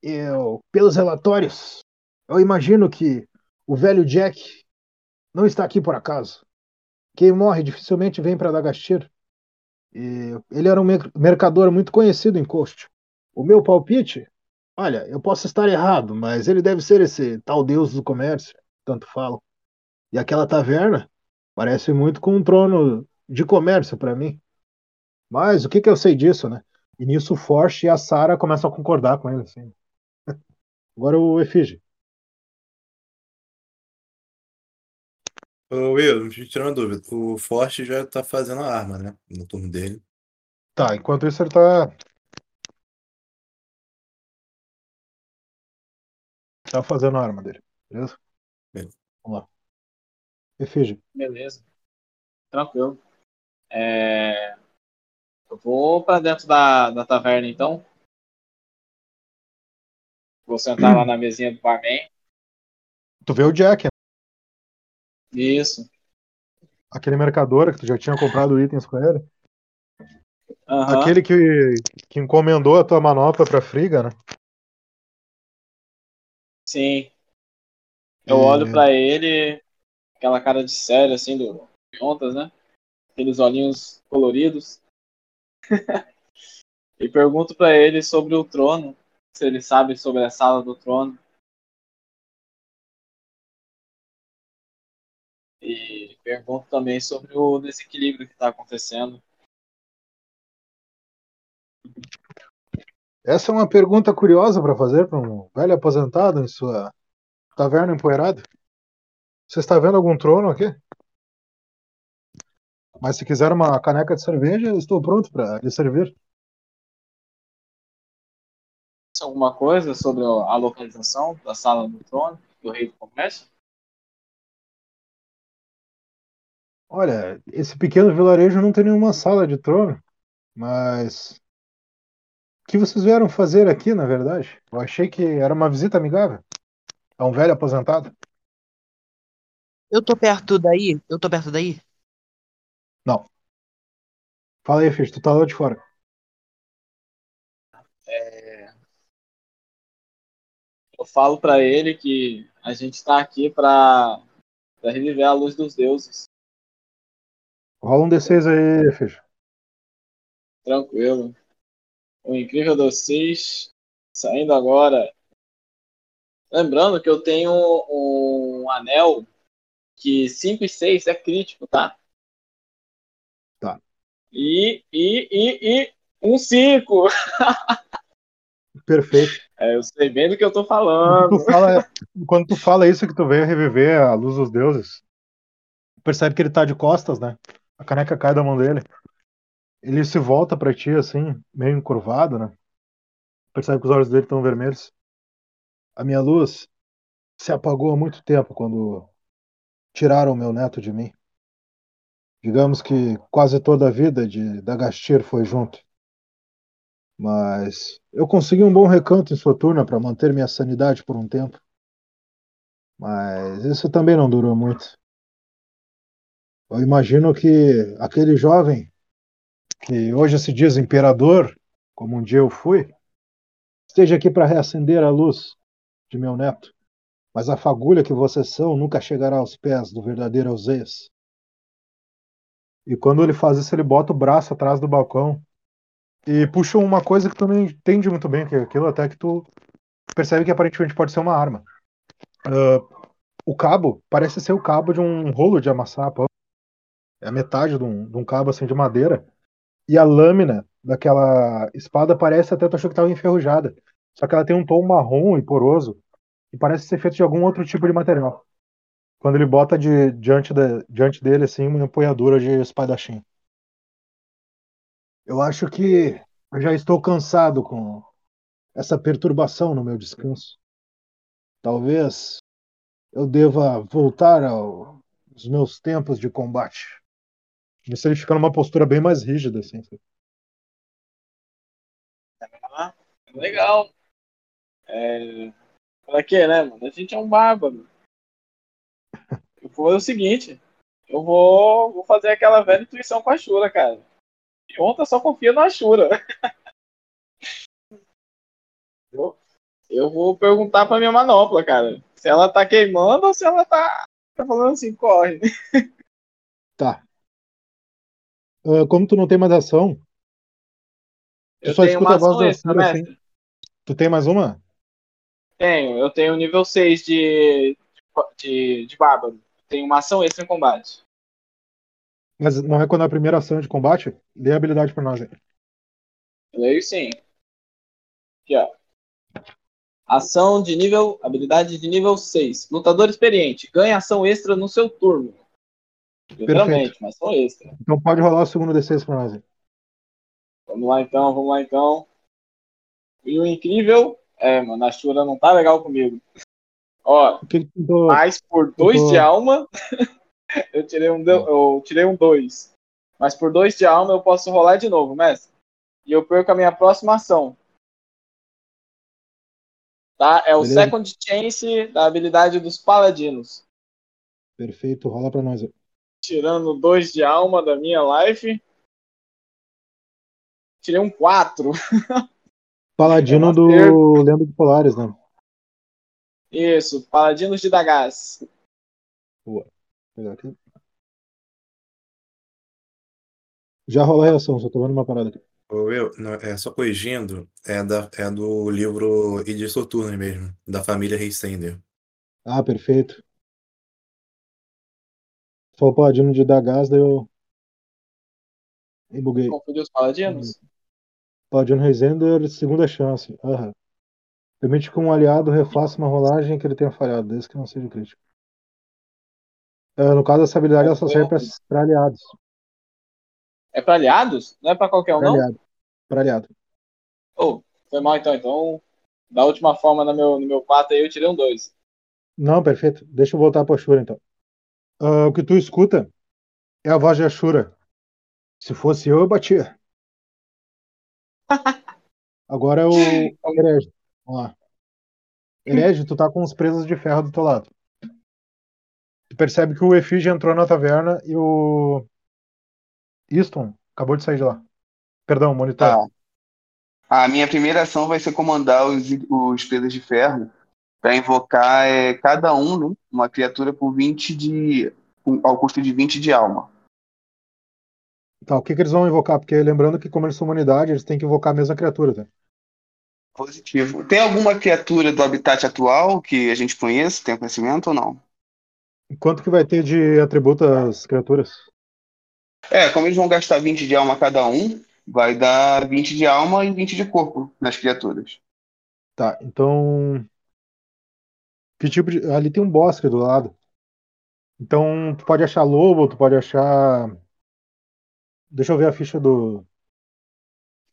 Eu, pelos relatórios, eu imagino que o velho Jack não está aqui por acaso. Quem morre dificilmente vem para Dagashir. E ele era um mer- mercador muito conhecido em Coast. O meu palpite, olha, eu posso estar errado, mas ele deve ser esse tal deus do comércio, tanto falam. E aquela taverna parece muito com um trono de comércio para mim. Mas o que que eu sei disso, né? E nisso o Forte e a Sarah começam a concordar com ele, assim. Agora o Efígie. Ô, Will, me tira uma dúvida. O Forte já tá fazendo a arma, né? No turno dele. Tá, enquanto isso ele tá. Tá fazendo a arma dele, beleza? Beleza. Vamos lá. Efígie. Beleza. Tranquilo. É, Eu vou pra dentro da, da taverna então. Vou sentar lá na mesinha do barman. Tu vê o Jack, né? Isso. aquele mercador que tu já tinha comprado itens com ele. Aham. Aquele que, que encomendou a tua manopla pra Friga, né? Sim. Eu É. olho pra ele, aquela cara de sério, assim, do Ontas, né? Aqueles olhinhos coloridos. e pergunto pra ele sobre o trono, se ele sabe sobre a sala do trono. E pergunto também sobre o desequilíbrio que tá acontecendo. Essa é uma pergunta curiosa para fazer para um velho aposentado em sua taverna empoeirada. Você está vendo algum trono aqui? Mas se quiser uma caneca de cerveja, estou pronto para lhe servir. Alguma coisa sobre a localização da sala do trono, do rei do comércio? Olha, esse pequeno vilarejo não tem nenhuma sala de trono, mas que vocês vieram fazer aqui, na verdade? Eu achei que era uma visita amigável a um velho aposentado. Eu tô perto daí? Eu tô perto daí? Fala aí, Fish, tu tá lá de fora. Eu falo pra ele que a gente tá aqui pra, pra reviver a luz dos deuses. Rola um D6 aí, Fish. Tranquilo. O incrível dos seis saindo agora. Lembrando que eu tenho um anel que 5 e 6 é crítico, tá? Tá. E, e, e, e um 5. Perfeito. É, eu sei bem do que eu tô Quando falando. tu fala, quando tu fala isso que tu veio reviver a luz dos deuses, percebe que ele tá de costas, né? A caneca cai da mão dele. Ele se volta pra ti assim, meio encurvado, né? Percebe que os olhos dele estão vermelhos. A minha luz se apagou há muito tempo quando tiraram meu neto de mim. Digamos que quase toda a vida de Dagastir foi junto. Mas eu consegui um bom recanto em sua turna para manter minha sanidade por um tempo. Mas isso também não durou muito. Eu imagino que aquele jovem, que hoje se diz imperador, como um dia eu fui, esteja aqui para reacender a luz de meu neto. Mas a fagulha que vocês são nunca chegará aos pés do verdadeiro Euseias. E quando ele faz isso, ele bota o braço atrás do balcão e puxa uma coisa que tu não entende muito bem, que é aquilo até que tu percebe que aparentemente pode ser uma arma. Ah, o cabo parece ser o cabo de um rolo de amassar pão. É a metade de um, de um cabo assim de madeira. E a lâmina daquela espada parece até tu achou que estava enferrujada. Só que ela tem um tom marrom e poroso e parece ser feito de algum outro tipo de material. Quando ele bota de, diante, da, diante dele assim uma empunhadura de espadachim. Eu acho que eu já estou cansado com essa perturbação no meu descanso. Talvez eu deva voltar ao- aos meus tempos de combate. Isso ele fica numa postura bem mais rígida, assim. Ah, legal. É... Pra quê, né, mano? A gente é um bárbaro. Eu vou fazer o seguinte. Eu vou, vou fazer aquela velha intuição com a Shura, cara. E ontem só confia na Shura. Eu, eu vou perguntar pra minha manopla, cara. Se ela tá queimando ou se ela tá, tá falando assim, corre. Tá. Ah, como tu não tem mais ação, tu Eu só escuta a voz da mestre. assim. Tu tem mais uma? Tenho, eu tenho nível 6 de, de, de bárbaro. Tenho uma ação extra em combate. Mas não é quando é a primeira ação de combate? Dê a habilidade pra nós aí. Leio sim. Aqui, ó. Ação de nível. Habilidade de nível 6. Lutador experiente. Ganha ação extra no seu turno. Literalmente, mas ação extra. Então pode rolar o segundo D6 pra nós aí. Vamos lá então, vamos lá então. E o incrível. É, mano, a Shura não tá legal comigo. Ó, tentou? mas por 2 tô- de alma, eu tirei um, do- eu tirei um 2. Mas por dois de alma eu posso rolar de novo, mestre. E eu perco a minha próxima ação. Tá? É o Beleza. second chance da habilidade dos paladinos. Perfeito, rola pra nós. Tirando dois de alma da minha life. Tirei um 4. Paladino É do Lendo de Polares, né? Isso, paladinos de Dagas. Aqui. Já rola a reação, só tô vendo uma parada aqui. Eu, não, é só corrigindo, é, da, é do livro Idris Soturno mesmo, da família Reistender. Ah, perfeito. Falou Paladino de dar gás, daí eu. E buguei. Confundiu os paladinos? Paladino Reisender, segunda chance. Aham. Permite que um aliado refaça uma rolagem que ele tenha falhado, desde que não seja crítico. É, no caso, essa habilidade ela só serve pra, pra aliados. É pra aliados? Não é pra qualquer um, Pra não? aliado. Pra aliado. Oh, foi mal então. Então, da última forma no meu, no meu 4 aí, eu tirei um 2. Não, perfeito. Deixa eu voltar pra Ashura então. Ah, o que tu escuta é a voz de Ashura. Se fosse eu, eu batia. Agora é o Herege. Vamos lá. Herege, tu tá com os presos de ferro do teu lado. Tu percebe que o Efígie entrou na taverna e o Easton acabou de sair de lá. Perdão, monitor. Tá. A minha primeira ação vai ser comandar os, os pesos de ferro para invocar é, cada um, né, uma criatura por 20 de. com- ao custo de 20 de alma. Tá, o que, que eles vão invocar? Porque lembrando que, como eles são humanidade, eles têm que invocar a mesma criatura, tá? Positivo. Tem alguma criatura do habitat atual que a gente conheça, tem conhecimento ou não? Quanto que vai ter de atributo as criaturas? É, como eles vão gastar 20 de alma cada um, vai dar 20 de alma e 20 de corpo nas criaturas. Tá, então. Que tipo de. Ali tem um bosque do lado. Então, tu pode achar lobo, tu pode achar. Deixa eu ver a ficha do.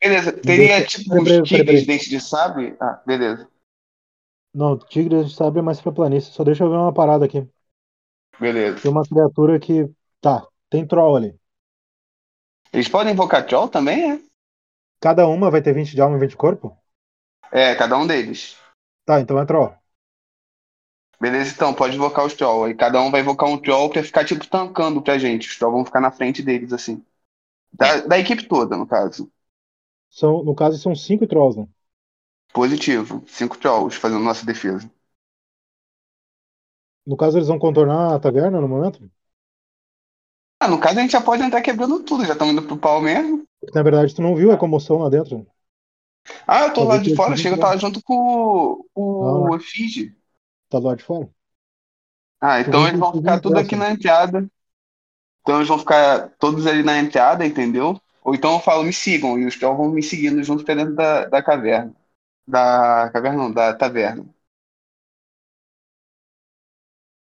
Beleza, teria Deixa- tipo peraí, uns tigres peraí. dente de sabre? Ah, beleza, Não, tigre gente sabe é mais pra planície. Só deixa eu ver uma parada aqui. beleza. Tem uma criatura que. Tá, tem troll ali. Eles podem invocar troll também, é? Cada uma vai ter 20 de alma e 20 de corpo? É, cada um deles. Tá, então é troll. Beleza, então, pode invocar os troll. Aí cada um vai invocar um troll pra ficar, tipo, tancando pra gente. Os troll vão ficar na frente deles, assim. Da, da equipe toda, no caso. São, no caso, são 5 trolls, né? Positivo. Cinco trolls fazendo nossa defesa. No caso, eles vão contornar a taverna no momento? Ah, no caso a gente já pode entrar quebrando tudo, já estamos indo pro pau mesmo. Na verdade, tu não viu a comoção lá dentro. Ah, eu tô lá de fora, chega, eu tava junto com o, Ah. o Efige. Tá do lado de fora? Ah, então eles vão ficar tudo aqui na entrada. Então eles vão ficar todos ali na entrada, entendeu? Ou então eu falo, me sigam, e os trolls vão me seguindo junto pra dentro da, da caverna. Da caverna não, da taverna.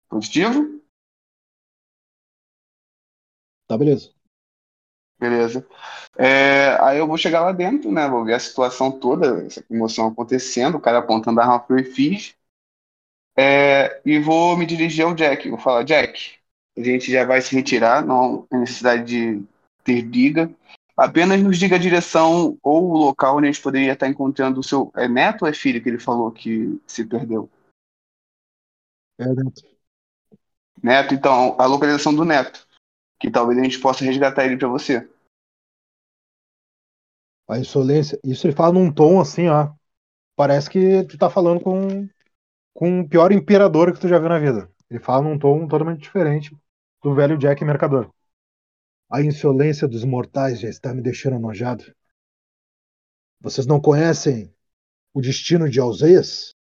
Positivo? Tá, beleza. Beleza. É, aí eu vou chegar lá dentro, né? Vou ver a situação toda, essa comoção acontecendo, o cara apontando a arma pro Efige. É, e vou me dirigir ao Jack. Vou falar, Jack, a gente já vai se retirar, não tem necessidade de ter briga. Apenas nos diga a direção ou o local onde a gente poderia estar encontrando o seu. É neto ou é filho que ele falou que se perdeu? É dentro. Neto, então, a localização do neto. Que talvez a gente possa resgatar ele pra você. A insolência. Isso ele fala num tom assim, ó. Parece que tu tá falando com, com o pior imperador que tu já viu na vida. Ele fala num tom totalmente diferente do velho Jack Mercador. A insolência dos mortais já está me deixando nojado. Vocês não conhecem o destino de Alzeias?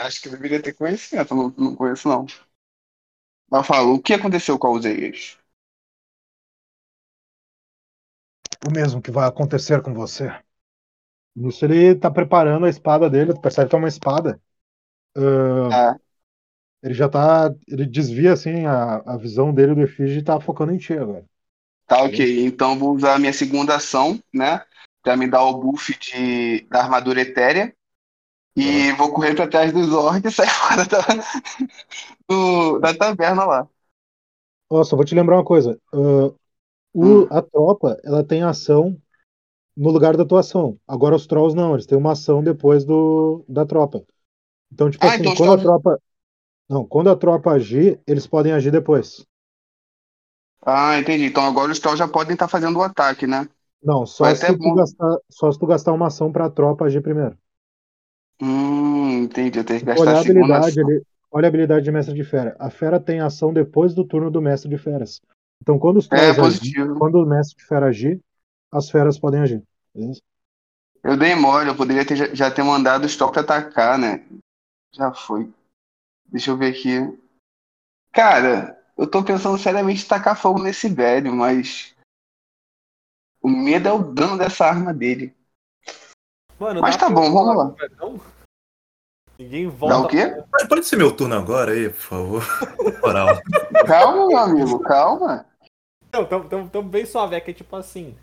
Acho que deveria ter conhecimento, não, não conheço não. Mas fala, o que aconteceu com os Eias? O mesmo que vai acontecer com você. Nisso ele tá preparando a espada dele, tu percebe que é uma espada. Ah, Ah, ele já tá. Ele desvia assim a, a visão dele do Efígie e tá focando em ti agora. tá ok. Então vou usar a minha segunda ação, né? Pra me dar o buff de, da armadura etérea. E vou correr pra trás dos orcs e sair fora da, do- da taverna lá. Ó, só vou te lembrar uma coisa. ah, o- Hum. A tropa, ela tem ação no lugar da tua ação. Agora os trolls não, eles têm uma ação depois do, da tropa. Então, tipo Ah, assim, então quando a tropa. Não, quando a tropa agir, eles podem agir depois. Ah, entendi. Então agora os trolls já podem estar fazendo o ataque, né? Não, só Vai se até tu gastar, só se tu gastar uma ação pra tropa agir primeiro. Hum, entendi. Eu tenho que Olha gastar a a habilidade ali. Olha a habilidade de mestre de fera. A fera tem ação depois do turno do mestre de feras. Então, quando os É trolls agir, positivo. quando o mestre de fera agir, as feras podem agir. Eu dei mole, eu poderia ter, já- ter mandado trolls pra atacar, né? Já foi. Deixa eu ver aqui. Cara, eu tô pensando seriamente em tacar fogo nesse velho, mas. O medo é o dano dessa arma dele. Mano, Mas tá bom, vamos lá. o? Ninguém volta. Dá o quê? Pode- Pode ser meu turno agora aí, por favor. Moral. Calma, meu amigo, calma. Não, tamo, tamo, tamo bem suave. É que, tipo assim,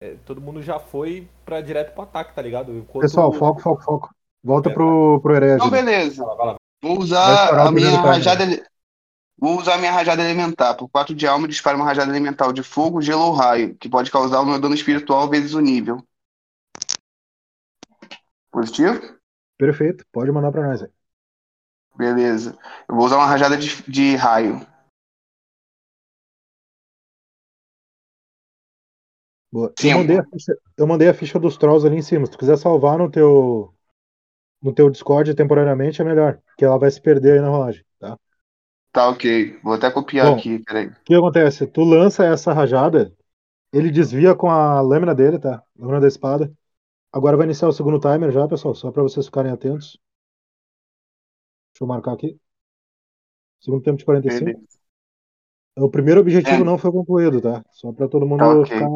é, todo mundo já foi pra direto pro ataque, tá ligado? Enquanto... Pessoal, foco, foco, foco. Volta pro, pro herege. Então, beleza. Vai lá, vai lá. Vou usar a minha rajada. ele- Vou usar a minha rajada elementar. Por 4 de alma, dispara uma rajada elemental de fogo, gelo ou raio, que pode causar o meu dano espiritual vezes o nível. Positivo? Perfeito, pode mandar pra nós aí. Beleza. Eu vou usar uma rajada de, de raio. Boa. Eu Cinco. mandei, a ficha, eu mandei a ficha dos trolls ali em cima. Se tu quiser salvar no teu no teu Discord temporariamente, é melhor, porque ela vai se perder aí na rolagem, tá? Tá, ok. Vou até copiar Bom. aqui, peraí. O que acontece? Tu lança essa rajada, ele desvia com a lâmina dele, tá? Lâmina da espada. Agora vai iniciar o segundo timer já, pessoal, só pra vocês ficarem atentos. Deixa eu marcar aqui. Segundo tempo de 45. Beleza. O primeiro objetivo É. não foi concluído, tá? Só pra todo mundo Tá, ok. ficar.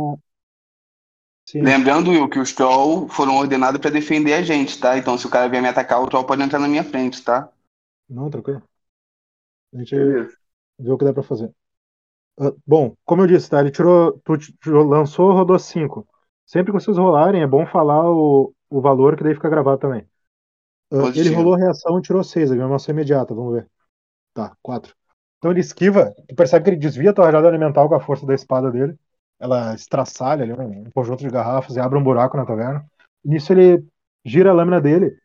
Sim. Lembrando, Will, que os Troll foram ordenados pra defender a gente, tá? Então, se o cara vier me atacar, o Troll pode entrar na minha frente, tá? Não, tranquilo. A gente Beleza. vê o que dá pra fazer. Ah, bom, como eu disse, tá? Ele tirou. Tu lançou, rodou 5. Sempre que vocês rolarem, é bom falar o, o valor, que daí fica gravado também. Ah, ele rolou reação e tirou 6, é uma ação imediata, vamos ver. Tá, 4. Então ele esquiva, tu percebe que ele desvia a tua rajada elemental com a força da espada dele. Ela estraçalha ali um, conjunto de garrafas e abre um buraco na taverna. Nisso ele gira a lâmina dele,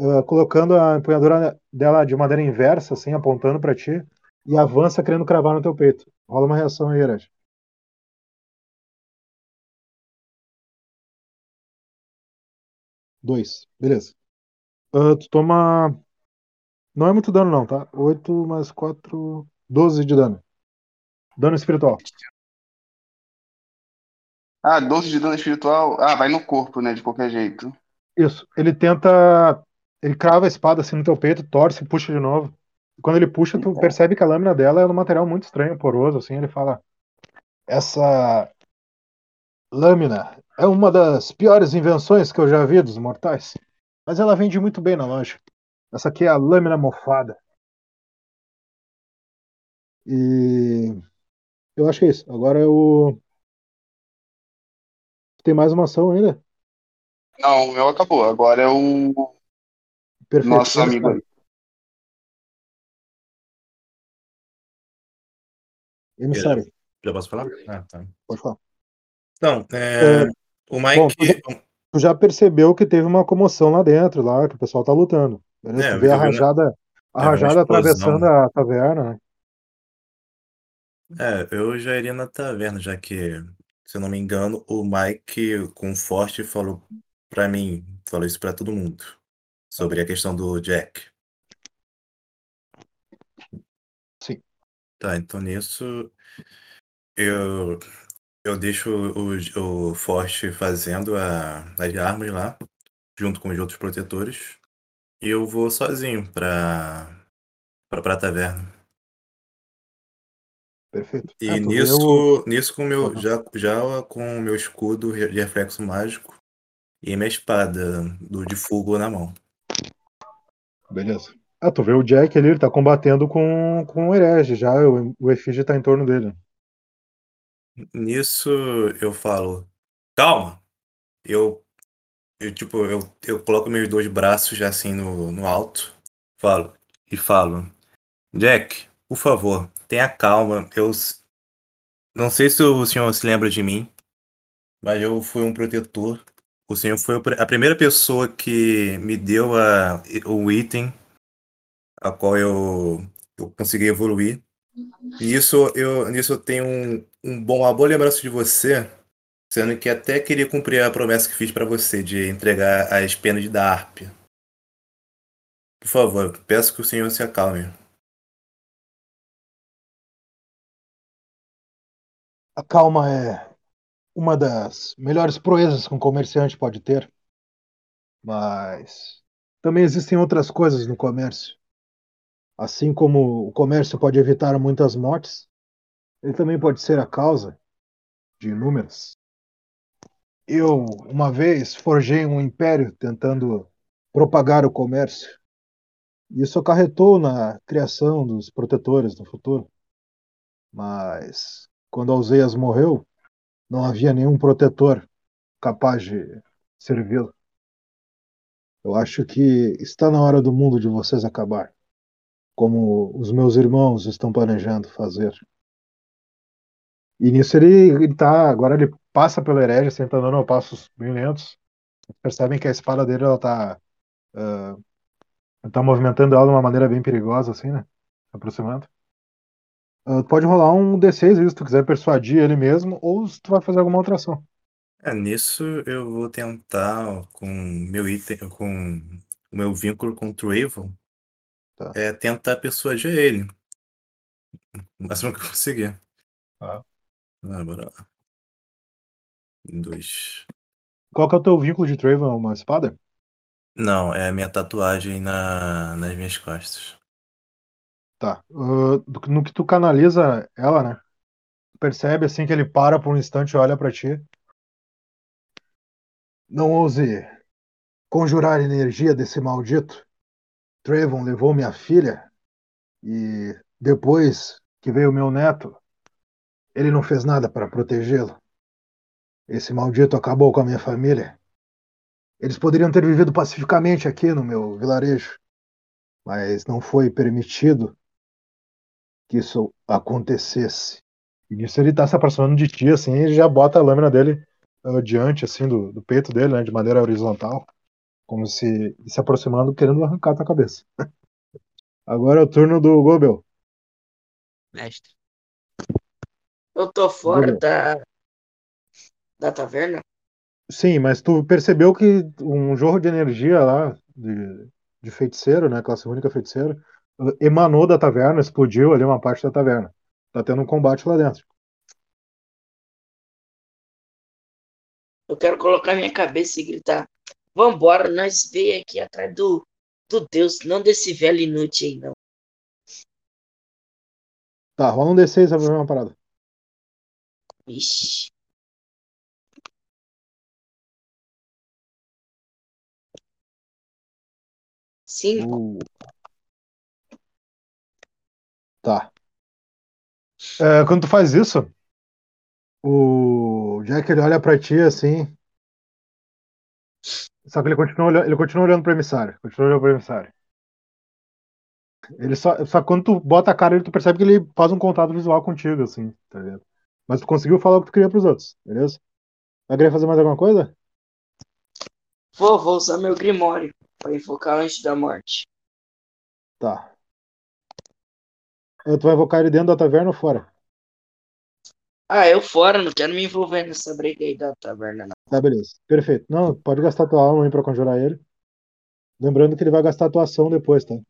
ah, colocando a empunhadura dela de maneira inversa, assim, apontando pra ti, e avança querendo cravar no teu peito. Rola uma reação aí, Herege. Dois. Beleza. Ah, tu toma. Não é muito dano, não, tá? 8 mais 4. 12 de dano. Dano espiritual. Ah, 12 de dano espiritual. Ah, vai no corpo, né? De qualquer jeito. Isso. Ele tenta. Ele crava a espada assim no teu peito, torce, puxa de novo. E quando ele puxa, tu percebe que a lâmina dela é um material muito estranho, poroso, assim. Ele fala: Essa lâmina é uma das piores invenções que eu já vi dos mortais. Mas ela vende muito bem na loja. Essa aqui é a lâmina mofada. E eu acho que é isso. Agora eu. Tem mais uma ação ainda? Não, o meu acabou. Agora é o Perfeito. nosso amigo aí. Emissário, Já posso falar? Ah, tá. pode falar. Então, é, É, o Mike. Tu já percebeu que teve uma comoção lá dentro, lá, que o pessoal tá lutando. Beleza? É, tu vê a uma- rajada, a é, rajada atravessando a taverna, né? É, eu já iria na taverna, já que, se eu não me engano, o Mike com forte falou pra mim, falou isso pra todo mundo, sobre a questão do Jack. Sim. Tá, então nisso eu, eu deixo o, o Forte fazendo a, as armas lá, junto com os outros protetores, e eu vou sozinho pra, pra, pra taverna. Perfeito. E vê nisso, nisso com meu, já, já com o meu escudo de reflexo mágico e minha espada do, de fogo na mão. Beleza. Ah, tu vê o Jack ali, ele tá combatendo com, com o herege, já o, o efígie tá em torno dele. Nisso eu falo, calma. Eu, eu tipo, eu, eu coloco meus dois braços já assim no, no alto, falo, e falo, Jack, Por favor, tenha calma. Eu não sei se o senhor se lembra de mim, mas eu fui um protetor. O senhor foi a primeira pessoa que me deu a, o item a qual eu, eu consegui evoluir. E isso eu, nisso eu tenho um, um bom, uma boa lembrança de você, sendo que até queria cumprir a promessa que fiz pra você de entregar as penas da Harp. Por favor, peço que o senhor se acalme. A calma é uma das melhores proezas que um comerciante pode ter. Mas também existem outras coisas no comércio. Assim como o comércio pode evitar muitas mortes, ele também pode ser a causa de inúmeras. Eu, uma vez, forjei um império tentando propagar o comércio. Isso acarretou na criação dos protetores no futuro. Mas quando Alzeias morreu, não havia nenhum protetor capaz de servi-lo. Eu acho que está na hora do mundo de vocês acabar, como os meus irmãos estão planejando fazer. E nisso ele, ele tá, agora ele passa pelo herege, assim, tá dando passos bem lentos. Percebem que a espada dele ela tá, ah, tá movimentando ela de uma maneira bem perigosa, assim, né? Aproximando. Ah, pode rolar um D6 aí, se tu quiser persuadir ele mesmo, ou se tu vai fazer alguma outra ação. É, nisso eu vou tentar com meu item, com o meu vínculo com o Travel, Tá. é tentar persuadir ele. O máximo que eu conseguir. Tá. Ah, bora lá. Dois. Qual que é o teu vínculo de Traven? Uma espada? Não, é a minha tatuagem na, nas minhas costas. Tá. Do- no que tu canaliza ela, né? Percebe assim que ele para por um instante e olha pra ti. Não ouse conjurar energia desse maldito. Trayvon levou minha filha e depois que veio meu neto, ele não fez nada para protegê-lo. Esse maldito acabou com a minha família. Eles poderiam ter vivido pacificamente aqui no meu vilarejo, mas não foi permitido que isso acontecesse. E nisso ele tá se aproximando de ti, assim, e já bota a lâmina dele ah, diante, assim, do, do peito dele, né, de maneira horizontal, como se se aproximando, querendo arrancar tua cabeça. Agora é o turno do Gobel. Mestre. Eu tô fora da, da taverna? Sim, mas tu percebeu que um jorro de energia lá, de, de feiticeiro, né, classe única feiticeiro, emanou da taverna, explodiu ali uma parte da taverna. Tá tendo um combate lá dentro. Eu quero colocar minha cabeça e gritar: Vambora, nós veio aqui atrás do, do Deus, não desse velho inútil aí, não. Tá, rola um D6 pra ver uma parada. Ixi. Cinco. Uh. Tá. É, quando tu faz isso, o Jack ele olha pra ti assim. Só que ele continua olhando, ele continua olhando pro emissário. Continua olhando pro emissário. Ele só, só que quando tu bota a cara, ele, tu percebe que ele faz um contato visual contigo, assim, tá ligado? Mas tu conseguiu falar o que tu queria pros outros, beleza? Vai querer fazer mais alguma coisa? Vou, vou usar meu Grimório para invocar Anjo da Morte. Tá. Tu vai invocar ele dentro da taverna ou fora? Ah, eu fora, não quero me envolver nessa briga aí da taverna, não. Tá, beleza. Perfeito. Não, pode gastar tua alma aí pra conjurar ele. Lembrando que ele vai gastar tua ação depois, tá? Eu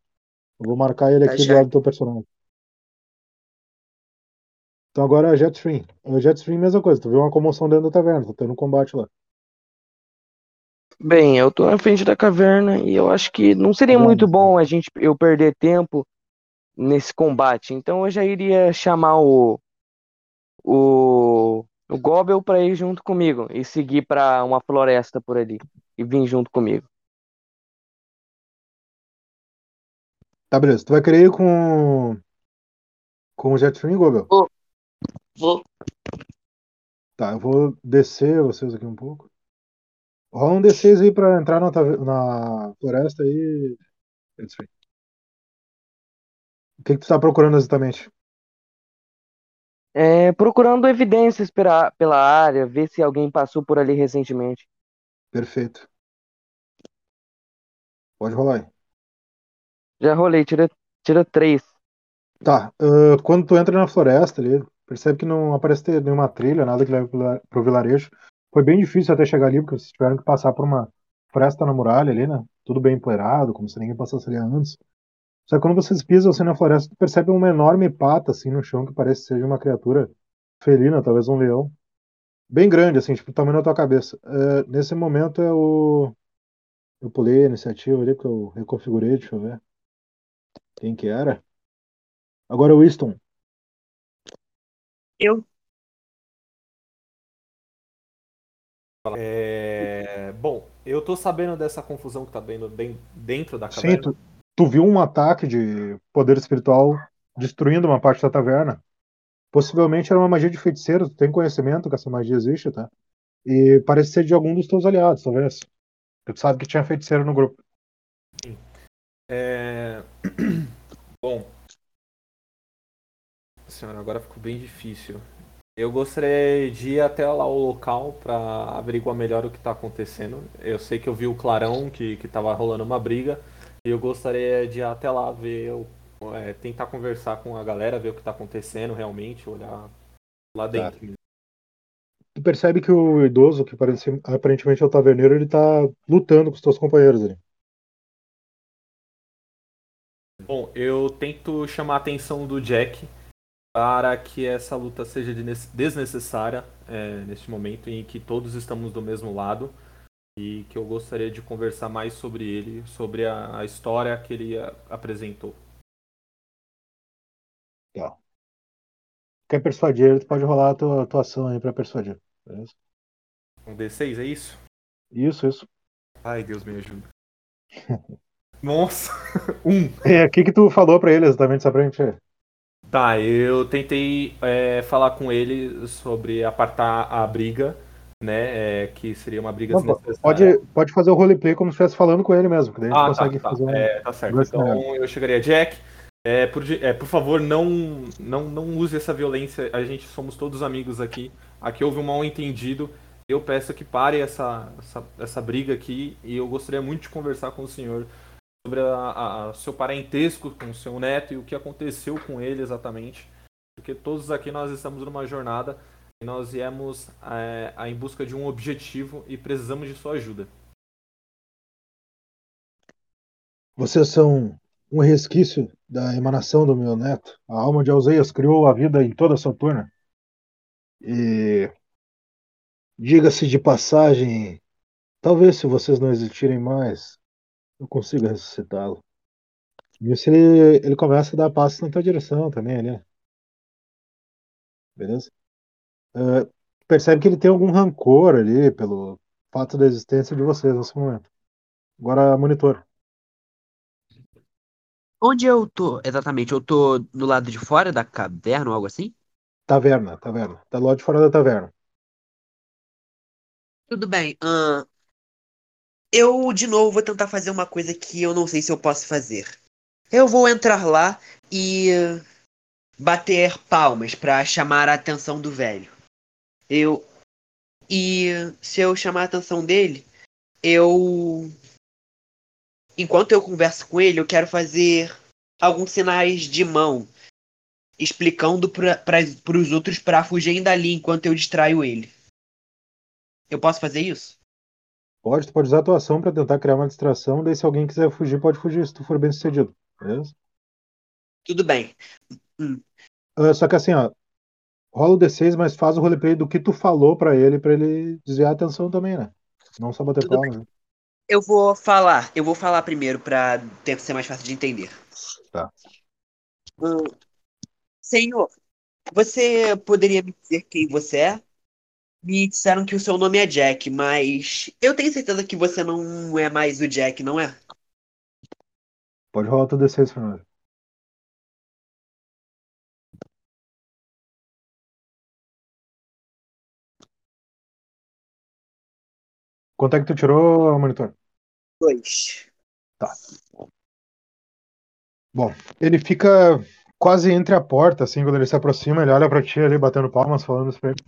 vou marcar ele Tá aqui do certo. lado do teu personagem. Então agora é a Jetstream. A Jetstream, mesma coisa. Tu viu uma comoção dentro da taverna, tá tendo um combate lá. Bem, eu tô na frente da caverna e eu acho que não seria Caverna, muito bom a gente eu perder tempo nesse combate. Então eu já iria chamar o o o Gobel para ir junto comigo e seguir para uma floresta por ali e vir junto comigo. Tá, beleza. Tu vai querer ir com. Com o Jetstream, Gobel? Vou. Tá, eu vou descer vocês aqui um pouco. Rola um D6 aí pra entrar na, na floresta aí. Jetstream. O que, que tu tá procurando exatamente? É, procurando evidências pela, pela área, ver se alguém passou por ali recentemente. Perfeito. Pode rolar aí. Já rolei, tira, tira três. Tá. ah, quando tu entra na floresta ali, percebe que não aparece nenhuma trilha, nada que leve pro- pro vilarejo. Foi bem difícil até chegar ali, porque vocês tiveram que passar por uma fresta na muralha ali, né? Tudo bem empoeirado, como se ninguém passasse ali antes. Só que quando vocês pisam assim na floresta, tu percebe uma enorme pata assim no chão que parece ser uma criatura felina, talvez um leão. Bem grande, assim, tipo, tamanho da tua cabeça. É, nesse momento é o. Eu pulei a iniciativa ali, porque eu reconfigurei, deixa eu ver. Quem que era? Agora é o Winston. Eu. É, Bom, eu tô sabendo dessa confusão que tá dentro, den- dentro da Sim, caverna. tu, tu viu um ataque de poder espiritual destruindo uma parte da taverna. Possivelmente era uma magia de feiticeiro, tu tem conhecimento que essa magia existe, tá? E parece ser de algum dos teus aliados, talvez. Tu sabe que tinha feiticeiro no grupo. É... Bom. Senhora, agora ficou bem difícil. Eu gostaria de ir até lá o local para averiguar melhor o que está acontecendo. Eu sei que eu vi o clarão que, que tava rolando uma briga. Eu gostaria de ir até lá ver, é, tentar conversar com a galera, ver o que está acontecendo realmente, olhar lá dentro. Tu percebe que o idoso, que parece, aparentemente é o taverneiro, ele tá lutando com os teus companheiros ali. Bom, eu tento chamar a atenção do Jack para que essa luta seja desnecessária é, neste momento em que todos estamos do mesmo lado e que eu gostaria de conversar mais sobre ele, sobre a, a história que ele a- apresentou. Tá. Quer persuadir ele, tu pode rolar a tua, tua ação aí pra persuadir. Beleza? Um D6, é isso? Isso, isso. Ai, Deus me ajuda. Nossa! um! É, o que que tu falou pra ele exatamente, só pra gente... Tá, eu tentei é, falar com ele sobre apartar a briga, né? é, que seria uma briga Não, pode, pode fazer o roleplay como se estivesse falando com ele mesmo, que daí a gente Ah, consegue tá, tá. fazer. É, tá certo. Então eu chegaria, Jack. É, por, é, por favor, não, não, não use essa violência. A gente somos todos amigos aqui. Aqui houve um mal entendido. Eu peço que pare essa, essa, essa briga aqui e eu gostaria muito de conversar com o senhor sobre o seu parentesco com o seu neto e o que aconteceu com ele exatamente. Porque todos aqui nós estamos numa jornada nós viemos é, em busca de um objetivo e precisamos de sua ajuda. Vocês são um resquício da emanação do meu neto. A alma de Alzeias criou a vida em toda Saturna. E diga-se de passagem, talvez se vocês não existirem mais, eu consiga ressuscitá-lo. Nisso ele, ele começa a dar passos na tua direção também né? Beleza? Eh, percebe que ele tem algum rancor ali pelo fato da existência de vocês nesse momento. Agora, monitor. Onde eu tô exatamente? Eu tô do lado de fora da caverna ou algo assim? Taverna, taverna. Tá lá de fora da taverna. Tudo bem. ahn, eu, de novo, vou tentar fazer uma coisa que eu não sei se eu posso fazer. Eu vou entrar lá e uh, bater palmas pra chamar a atenção do velho. Eu. E uh, se eu chamar a atenção dele, eu. Enquanto eu converso com ele, eu quero fazer alguns sinais de mão, explicando para os outros para fugirem dali enquanto eu distraio ele. Eu posso fazer isso? Pode, tu pode usar a tua ação pra tentar criar uma distração, daí se alguém quiser fugir, pode fugir, se tu for bem sucedido. Beleza? Tudo bem. Ah, só que assim, ó, rola o D6, mas faz o roleplay do que tu falou pra ele, pra ele desviar a atenção também, né? Não só bater Tudo palmas. né? Eu vou falar. Eu vou falar primeiro para ter ser mais fácil de entender. Tá. Hum, senhor, você poderia me dizer quem você é? Me disseram que o seu nome é Jack, mas eu tenho certeza que você não é mais o Jack, não é? Pode rolar o teu D6, Fernando. Quanto é que tu tirou, monitor? Dois. Tá. Bom, ele fica quase entre a porta, assim, quando ele se aproxima, ele olha pra ti ali, batendo palmas, falando isso pra ele.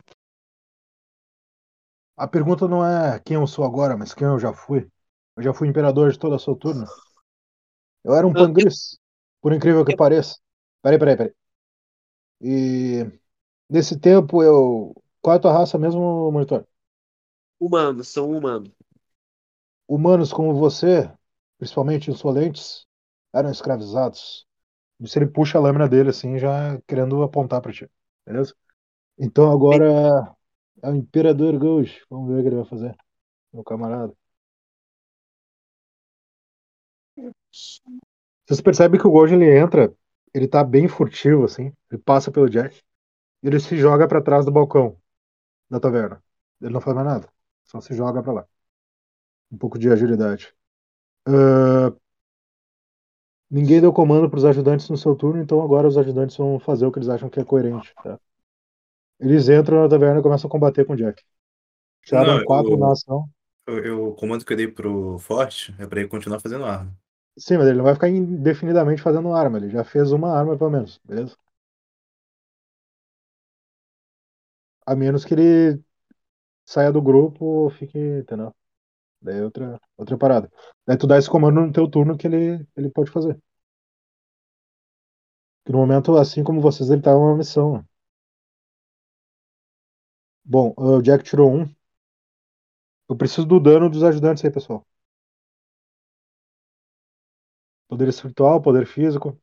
A pergunta não é quem eu sou agora, mas quem eu já fui. Eu já fui imperador de toda a Soturna. Eu era um pangris, por incrível que pareça. Peraí, peraí, peraí. E nesse tempo eu. Qual é a tua raça mesmo, monitor? Humano, sou um humano. Humanos como você, principalmente insolentes, eram escravizados. Isso ele puxa a lâmina dele assim, já querendo apontar pra ti. Beleza? Então agora é o Imperador Ghost. Vamos ver o que ele vai fazer. Meu camarada. Vocês percebem que o Gojo ele entra, ele tá bem furtivo assim, ele passa pelo Jack e ele se joga pra trás do balcão da taverna. Ele não faz mais nada, só se joga pra lá. Um pouco de agilidade. Ah, ninguém deu comando pros ajudantes no seu turno, então agora os ajudantes vão fazer o que eles acham que é coerente. tá? Eles entram na taverna e começam a combater com o Jack. Tiraram Não, quatro eu- na ação. Eu, o comando que eu dei pro Forte é pra ele continuar fazendo arma. Sim, mas ele não vai ficar indefinidamente fazendo arma. Ele já fez uma arma, pelo menos, beleza? A menos que ele saia do grupo ou fique, entendeu? Daí é outra, outra parada. Daí tu dá esse comando no teu turno que ele, ele pode fazer. Que no momento, assim como vocês, ele tá numa missão. né? Bom, o Jack tirou um. Eu preciso do dano dos ajudantes aí, pessoal. Poder espiritual, poder físico.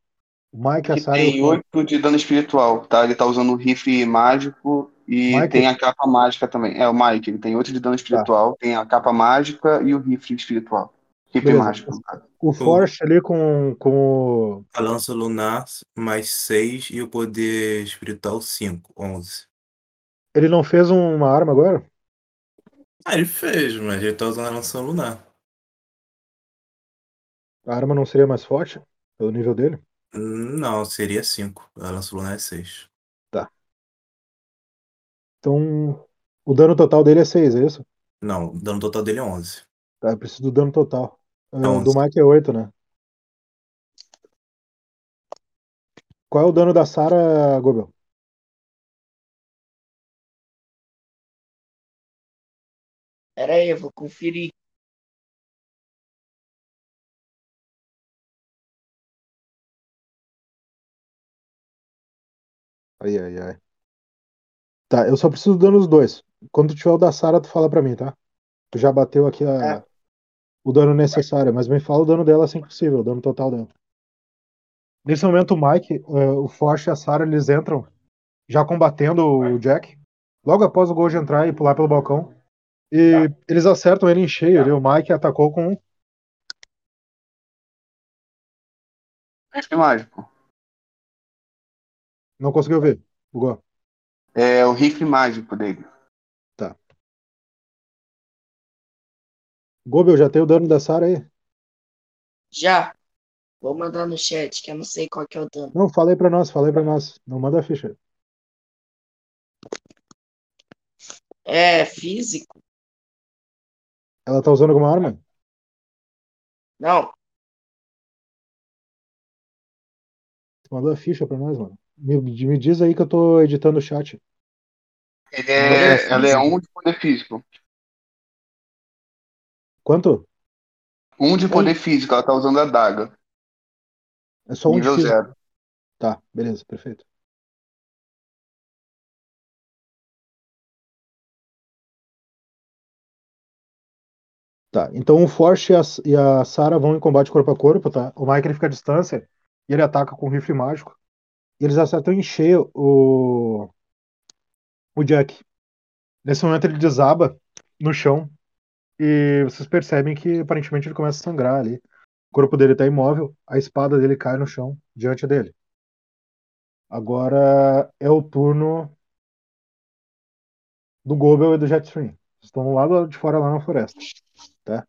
O Mike, a Sarah tem o Ford. 8 de dano espiritual, tá? Ele tá usando o rifle mágico e Mike? tem a capa mágica também. É, o Mike, ele tem 8 de dano espiritual, tem a capa mágica e o rifle espiritual. Rifle Beleza. mágico. O Force ali com, com. A lança lunar mais 6 e o poder espiritual 5, 11. Ele não fez uma arma agora? Ah, ele fez, mas ele tá usando a lança lunar. A arma não seria mais forte? Pelo nível dele? Não, seria 5. A lança lunar é 6. Então, o dano total dele é 6, é isso? Não, o dano total dele é 11. Tá, eu preciso do dano total. Ah, Então, do Mike é 8, né? Qual é o dano da Sarah, Gobel? Pera aí, eu vou conferir. Ai, ai, ai. Tá, eu só preciso do dano dos dois. Quando tiver o da Sarah, tu fala pra mim, tá? Tu já bateu aqui a... Tá. o dano necessário, mas me fala o dano dela assim que possível, o dano total dela. Nesse momento, o Mike, eh, o Forte e a Sarah, eles entram já combatendo o Jack. Logo após o Gojo entrar e pular pelo balcão. E eles acertam ele em cheio. ali. O Mike atacou com um. Rifle mágico. Não conseguiu ver. Bugou. É o rifle mágico dele. Gobel, já tem o dano da Sarah aí? Já. Vou mandar no chat, que eu não sei qual que é o dano. Não, falei pra nós, falei pra nós. Não manda a ficha. É físico? Ela tá usando alguma arma? Não. Mandou a ficha pra nós, mano. Me, me diz aí que eu tô editando o chat. Ele é, ela é um de poder físico. Quanto? Um de poder físico, ela tá usando a daga. É só um nível de físico. zero. Tá, beleza, perfeito. Tá, então o Forte e a, e a Sarah vão em combate corpo a corpo, tá? O Mike ele fica à distância e ele ataca com o rifle mágico. Eles acertam em cheio o, o Jack. Nesse momento ele desaba no chão e vocês percebem que aparentemente ele começa a sangrar ali. O corpo dele tá imóvel, a espada dele cai no chão diante dele. Agora é o turno do Gobel e do Jetstream. Estão lá do lado de fora, lá na floresta. Tá?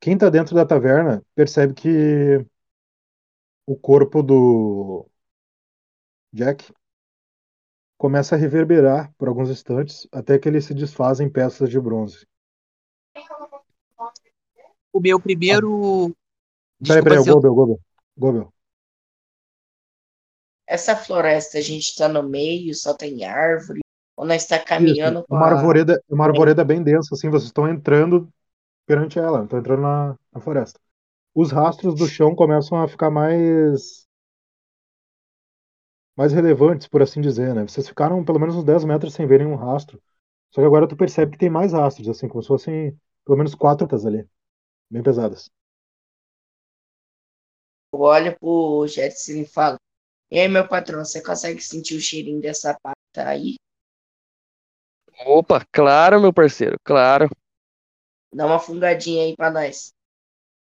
Quem tá dentro da taverna percebe que o corpo do Jack começa a reverberar por alguns instantes até que ele se desfaz em peças de bronze. O meu primeiro. Peraí, Desculpa peraí, eu- Gobel, Gobel. Gobel. Essa floresta a gente tá no meio, só tem árvore, ou nós está caminhando Isso, uma a... arvoreda, uma arvoreda bem densa, assim, vocês estão entrando perante ela, estão entrando na, na floresta. Os rastros do chão começam a ficar mais mais relevantes, por assim dizer, né? Vocês ficaram pelo menos uns 10 metros sem ver nenhum rastro. Só que agora tu percebe que tem mais rastros, assim, como se fossem pelo menos quatro rotas ali, bem pesadas. Eu olho pro Jetson e falo, e aí, meu patrão, você consegue sentir o cheirinho dessa pata aí? Opa, claro, meu parceiro, claro. Dá uma fungadinha aí pra nós.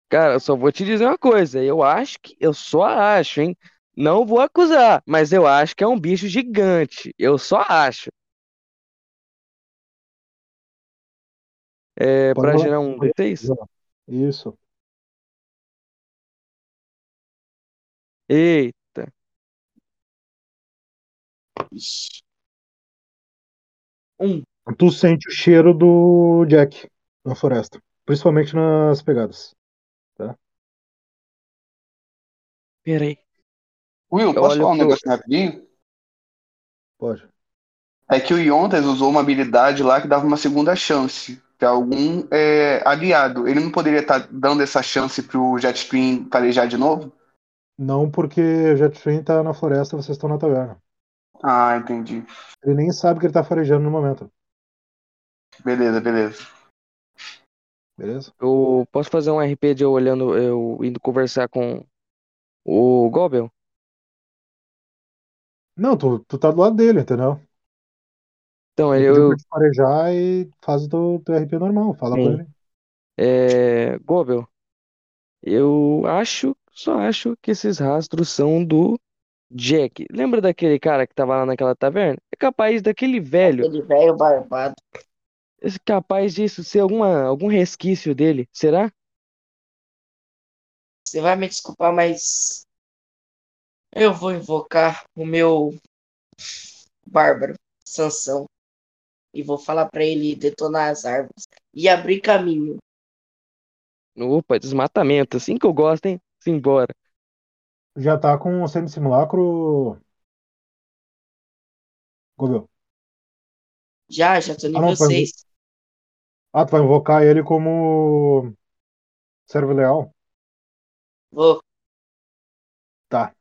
Cara, eu só vou te dizer uma coisa. Eu acho que. Eu só acho, hein? Não vou acusar, mas eu acho que é um bicho gigante. Eu só acho. É, Pode pra rolar. gerar um D6? Isso. Eita. Ixi. Um. Tu sente o cheiro do Jack na floresta, principalmente nas pegadas. Pera aí. Will, Eu posso falar um negócio rapidinho? Pode. É que o Yontas usou uma habilidade lá que dava uma segunda chance para algum é, aliado. Ele não poderia estar dando essa chance pro Jetstream farejar de novo? Não porque o Jetstream tá na floresta e vocês estão na taverna. Ah, entendi. Ele nem sabe que ele tá farejando no momento, Beleza, beleza. Beleza? Eu posso fazer um RP de eu olhando, eu indo conversar com o Gobel? Não, tu, tu tá do lado dele, entendeu? Então, Ele eu, pra te farejar e faz o teu, teu RP normal, fala Sim. com ele. É, Gobel, eu acho, só acho que esses rastros são do Jack. Lembra daquele cara que tava lá naquela taverna? É capaz daquele velho, Aquele velho barbado. É capaz disso ser alguma, algum resquício dele, será? Você vai me desculpar, mas eu vou invocar o meu bárbaro, Sansão, e vou falar pra ele detonar as árvores e abrir caminho. Opa, desmatamento, assim que eu gosto, hein? Simbora. Já tá com o semi-simulacro. Gobel. Já, já tô Ah, nível não, foi- 6. Ah, tu vai invocar ele como servo leal? Vou. Tá.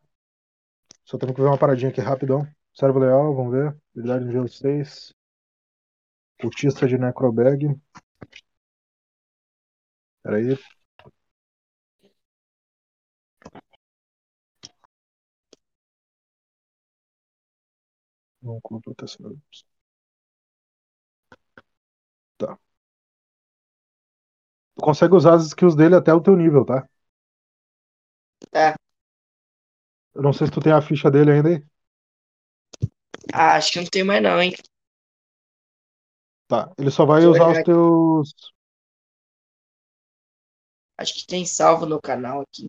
Só temos que ver uma paradinha aqui rapidão. Servo leal, vamos ver. Habilidade nível 6. Cultista de Necrobag. Peraí. Não com proteção. Tá. Tu consegue usar as skills dele até o teu nível, tá? Tá. Eu não sei se tu tem a ficha dele ainda aí. Ah, acho que não tem mais não, hein? Tá. Ele só vai Deixa usar os teus. Acho que tem salvo no canal aqui.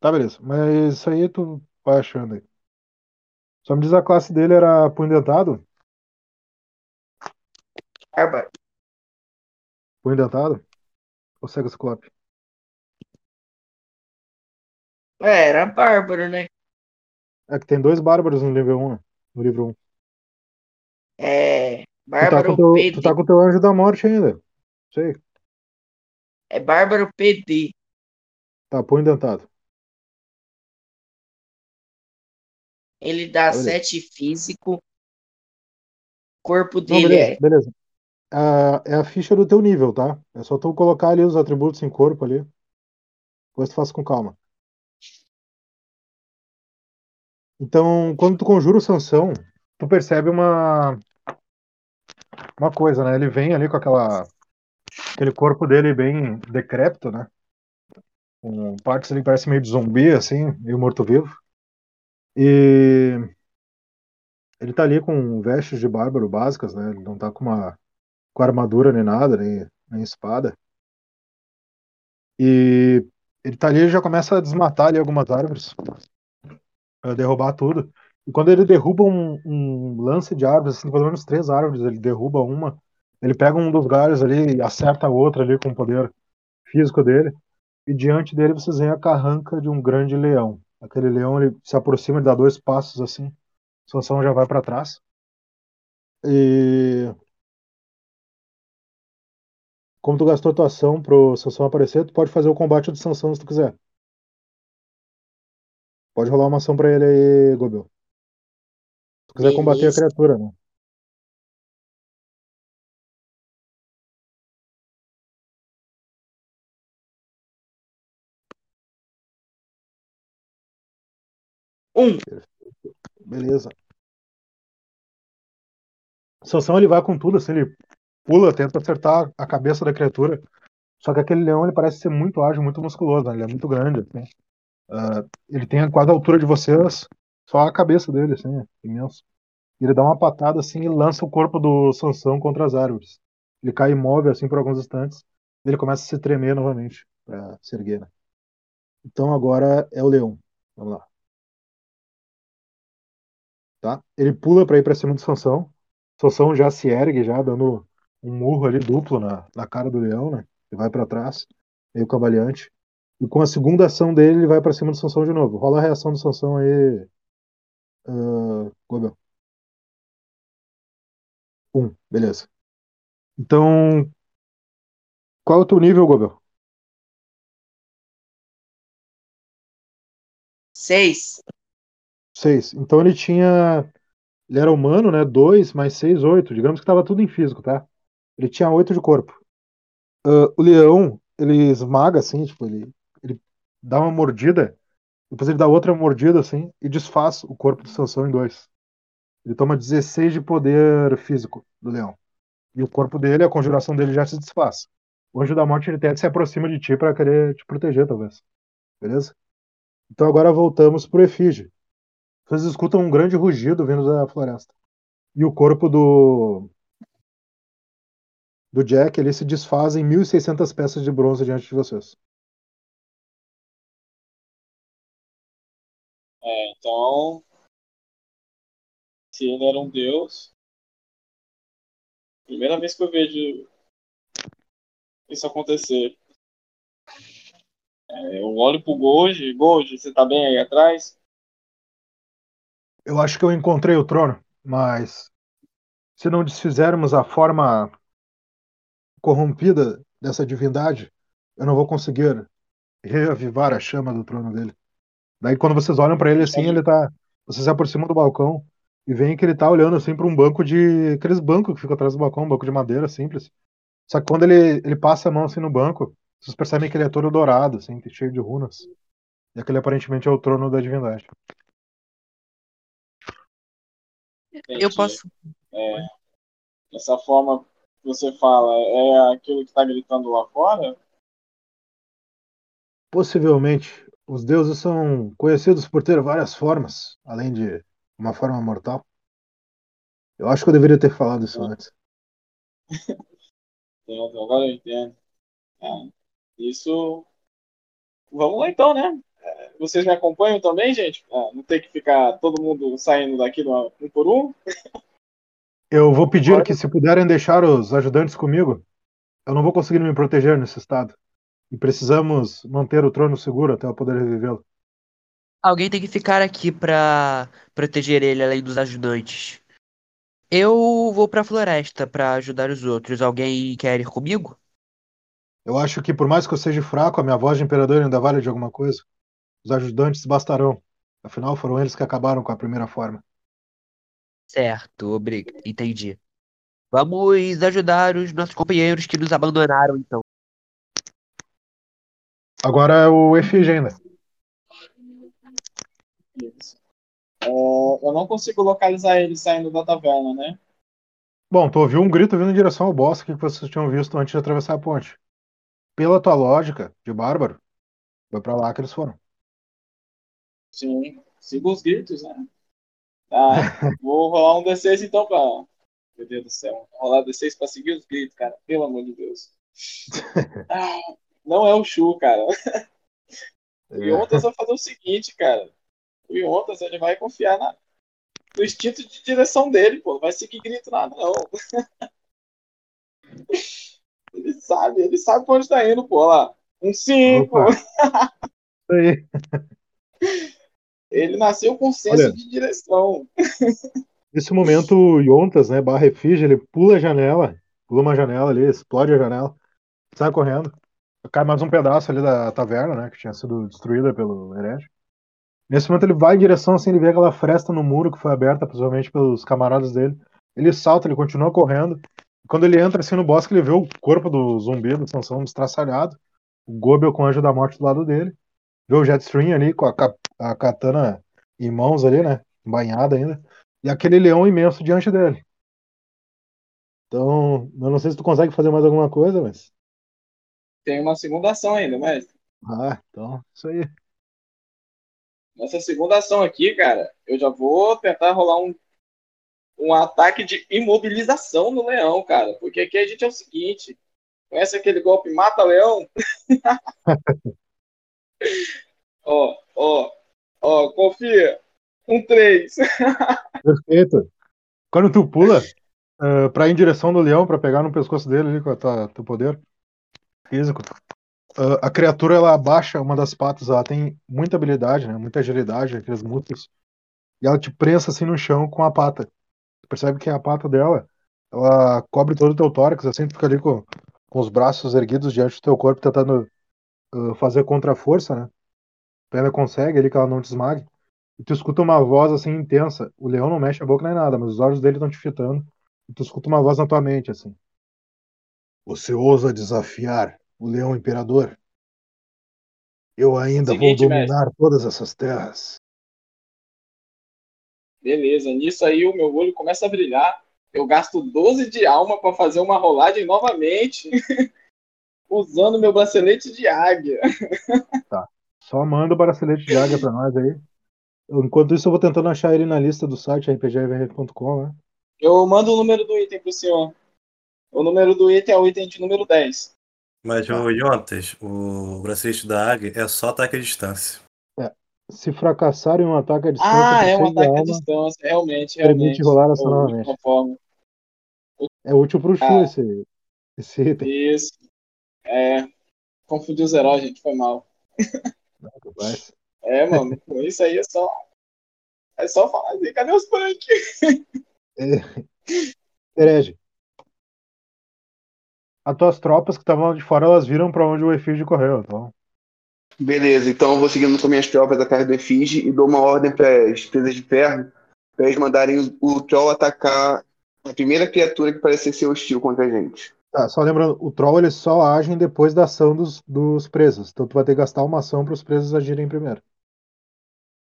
Tá, beleza. Mas isso aí tu vai achando aí. Só me diz a classe dele era punho dentado? Bárbaro. Punho dentado? Ou cego ciclope? É, era bárbaro, né? É que tem dois bárbaros no nível 1, né? no livro 1. É. Tu tá, Bárbaro teu, PD. tu tá com teu anjo da morte ainda. Sei. É Bárbaro PD. Tá, punho dentado. Ele dá beleza. 7 físico. O corpo Não, dele beleza, é. beleza. Ah, é a ficha do teu nível, tá? É só tu colocar ali os atributos em corpo ali. Depois tu faz com calma. Então, quando tu conjura o Sansão, tu percebe uma uma coisa, né? Ele vem ali com aquela aquele corpo dele bem decrépito, né? Com partes que parece meio de zumbi, assim, meio morto-vivo. E ele tá ali com vestes de bárbaro básicas, né? Ele não tá com uma com armadura nem nada, nem, nem espada. E ele tá ali e já começa a desmatar ali algumas árvores, derrubar tudo. E quando ele derruba um, um lance de árvores, assim, pelo menos três árvores, ele derruba uma, ele pega um dos galhos ali e acerta a outra ali com o poder físico dele. E diante dele vocês veem a carranca de um grande leão. Aquele leão ele se aproxima, ele dá dois passos assim. Sansão já vai para trás. E como tu gastou tua ação pro Sansão aparecer, tu pode fazer o combate do Sansão se tu quiser. Pode rolar uma ação pra ele aí, Gobel. Se tu quiser combater a Beleza. criatura, né? Um. Beleza. Sansão ele vai com tudo, assim, ele pula, tenta acertar a cabeça da criatura. Só que aquele leão ele parece ser muito ágil, muito musculoso, né? Ele é muito grande, assim. Ah, ele tem quase a altura de vocês, só a cabeça dele, assim, é imenso. Ele dá uma patada assim e lança o corpo do Sansão contra as árvores. Ele cai imóvel assim por alguns instantes. e Ele começa a se tremer novamente pra se erguer. né? Então agora é o leão. Vamos lá. Tá? Ele pula para ir para cima do Sansão. Sansão já se ergue, já dando um murro ali duplo na, na cara do leão, né? Ele vai para trás, meio cambaleante. E com a segunda ação dele, ele vai para cima do Sansão de novo. Rola a reação do Sansão aí, uh, Gobel. Um, beleza. Então, qual é o teu nível, Gobel? Seis. Seis. Então ele tinha. Ele era humano, né? Dois mais seis, oito. Digamos que estava tudo em físico, tá? Ele tinha oito de corpo. Ah, o leão, ele esmaga, assim, tipo, ele, ele dá uma mordida, depois ele dá outra mordida, assim, e desfaz o corpo do Sansão em dois. Ele toma 16 de poder físico do leão. E o corpo dele, a conjuração dele já se desfaz. O anjo da morte, ele até se aproxima de ti para querer te proteger, talvez. Beleza? Então agora voltamos pro efígie. Vocês escutam um grande rugido vindo da floresta. E o corpo do do Jack, ele se desfaz em 1.600 peças de bronze diante de vocês. É, então, se ele era um deus, primeira vez que eu vejo isso acontecer. É, eu olho pro Goji, Goji, você tá bem aí atrás? Eu acho que eu encontrei o trono, mas se não desfizermos a forma corrompida dessa divindade, eu não vou conseguir reavivar a chama do trono dele. Daí quando vocês olham para ele assim, ele tá, vocês se aproximam do balcão e veem que ele tá olhando assim para um banco de aqueles bancos que ficam atrás do balcão, um banco de madeira simples. Só que quando ele, ele passa a mão assim no banco, vocês percebem que ele é todo dourado, assim, cheio de runas. E aquele aparentemente é o trono da divindade. Eu posso. É, essa forma você fala é aquilo que tá gritando lá fora? Possivelmente, os deuses são conhecidos por ter várias formas, além de uma forma mortal. Eu acho que eu deveria ter falado isso antes. Entendo, agora eu entendo. É, isso. Vamos lá então, né? É, Vocês me acompanham também, gente? É, não tem que ficar todo mundo saindo daqui um por um? Eu vou pedir que, se puderem deixar os ajudantes comigo, eu não vou conseguir me proteger nesse estado. E precisamos manter o trono seguro até eu poder revivê-lo. Alguém tem que ficar aqui pra proteger ele além dos ajudantes. Eu vou pra floresta pra ajudar os outros. Alguém quer ir comigo? Eu acho que, por mais que eu seja fraco, a minha voz de imperador ainda vale de alguma coisa. Os ajudantes bastarão. Afinal, foram eles que acabaram com a primeira forma. Certo, obrigado. Entendi. Vamos ajudar os nossos companheiros que nos abandonaram, então. Agora é o Efígie ainda. Isso. É, eu não consigo localizar ele saindo da taverna, né? Bom, tu ouviu um grito vindo em direção ao bosque que vocês tinham visto antes de atravessar a ponte. Pela tua lógica de bárbaro, foi pra lá que eles foram. Sim, siga os gritos, né? Tá, vou rolar um D6 então pra. Meu Deus do céu, rolar D6 pra seguir os gritos, cara, pelo amor de Deus. Ah, não é o Shu, cara. O Yontas vai fazer o seguinte, cara. O Yontas ele vai confiar na, no instinto de direção dele, pô. Não vai seguir grito nada, não. Ele sabe, ele sabe pra onde tá indo, pô. Olha lá. Um 5. Opa. Isso aí. Ele nasceu com senso Olha. de direção. Nesse momento, o Yontas, né, barra refúgio, ele pula a janela, pula uma janela ali, explode a janela, sai correndo. Cai mais um pedaço ali da taverna, né, que tinha sido destruída pelo herege. Nesse momento ele vai em direção, assim, ele vê aquela fresta no muro que foi aberta, possivelmente pelos camaradas dele. Ele salta, ele continua correndo. Quando ele entra, assim, no bosque, ele vê o corpo do zumbi do Sansão estraçalhado. O Gobel com o Anjo da Morte do lado dele. Vê o Jetstream ali com a, a katana em mãos ali, né, banhada ainda. E aquele leão imenso diante dele. Então, eu não sei se tu consegue fazer mais alguma coisa, mas. Tem uma segunda ação ainda, mas Ah, então, isso aí. nessa segunda ação aqui, cara, eu já vou tentar rolar um, um ataque de imobilização no leão, cara. Porque aqui a gente é o seguinte: conhece aquele golpe mata-leão? ó, ó, ó, confia. Um 3. Perfeito. Quando tu pula uh, pra ir em direção do leão, pra pegar no pescoço dele ali com o teu poder físico, ah, a criatura ela abaixa uma das patas, ela tem muita habilidade, né? Muita agilidade, aqueles músculos. E ela te prensa assim no chão com a pata. Tu percebe que a pata dela, ela cobre todo o teu tórax, assim, tu fica ali com, com os braços erguidos diante do teu corpo, tentando ah, fazer contra-força, né? Ainda consegue ali que ela não te esmague. E tu escuta uma voz assim intensa. O leão não mexe a boca nem nada, mas os olhos dele estão te fitando. E tu escuta uma voz na tua mente, assim. Você ousa desafiar o leão imperador? Eu ainda Seguinte, vou dominar todas essas terras. Beleza, nisso aí o meu olho começa a brilhar. Eu gasto 12 de alma pra fazer uma rolagem novamente. usando meu bracelete de águia. Só manda o bracelete de águia pra nós aí. Enquanto isso, eu vou tentando achar ele na lista do site rpgvr.com, né? Eu mando o número do item pro senhor. O número do item é o item de número 10. Mas, ô Jontas, o bracelete da águia é só ataque à distância. Se fracassar em um ataque à distância, Ah, é um ataque à alma, distância, realmente, permite realmente. rolar essa novamente. conforme. É útil pro Shu Ah. esse, esse item. Isso. É. Confundi os heróis, gente, foi mal. Mas, É, mano, com isso aí é só. É só falar assim, cadê os punk? herege. As tuas tropas que estavam lá de fora, elas viram pra onde o Efígio correu. Então, Beleza, então eu vou seguindo com minhas tropas atrás do Efige e dou uma ordem para as presas de ferro para eles mandarem o, o Troll atacar a primeira criatura que parecer ser hostil contra a gente. Tá, só lembrando, o Troll ele só agem depois da ação dos, dos presos. Então tu vai ter que gastar uma ação para os presos agirem primeiro.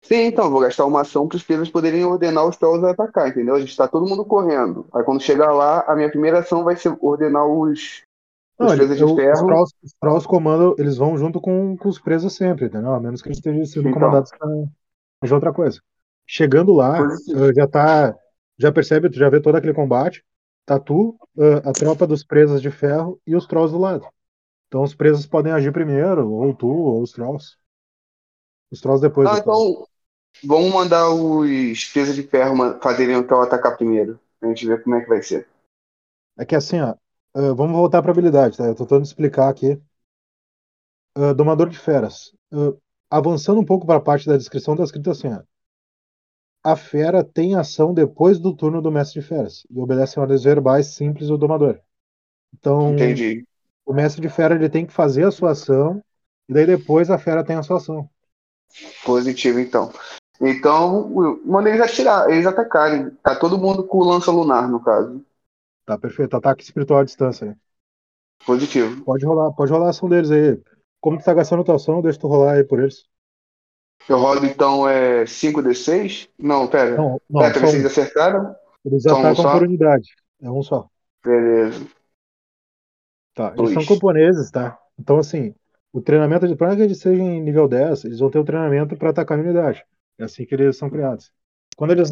Sim, então, vou gastar uma ação para os presas poderem ordenar os Trolls a atacar, entendeu? A gente está todo mundo correndo. Aí quando chegar lá, a minha primeira ação vai ser ordenar os, Não, os ele- presas de eu- os, ferro. trolls, os trolls comandam, eles vão junto com, com os presos sempre, entendeu? A menos que eles estejam sendo Então. comandados pra outra coisa. Chegando lá, Positivo. eh, já tá. Já percebe, tu já vê todo aquele combate. Tá tu, eh, a tropa dos presos de ferro e os trolls do lado. Então os presos podem agir primeiro, ou tu, ou os trolls. Os trolls depois. Ah, então vamos mandar os presas de ferro fazerem o Troll atacar primeiro. A gente ver como é que vai ser. É que assim, ó. eh, vamos voltar pra habilidade, tá? Eu tô tentando explicar aqui. Eh, Domador de feras. Avançando um pouco para a parte da descrição, tá escrito assim, ó. A fera tem ação depois do turno do mestre de feras e obedece a ordens verbais simples do domador. Então, Entendi. o mestre de fera ele tem que fazer a sua ação e daí depois a fera tem a sua ação. Positivo, então. Então, manda eles atirar, eles atacarem. Tá todo mundo com o lança lunar, no caso. Tá perfeito. Ataque espiritual à distância. Positivo. Pode rolar, pode rolar a ação deles aí. Como tu tá gastando a tua ação, deixa tu rolar aí por eles. Eu rodo então é 5d6? Não, pera. Não, não, é, eles um. acertaram? Eles só um atacam só? por unidade. É um só. Beleza. Tá, eles Dois. são camponeses, tá? Então, assim, o treinamento, de para que eles sejam em nível 10, eles vão ter o treinamento para atacar a unidade. É assim que eles são criados. Quando eles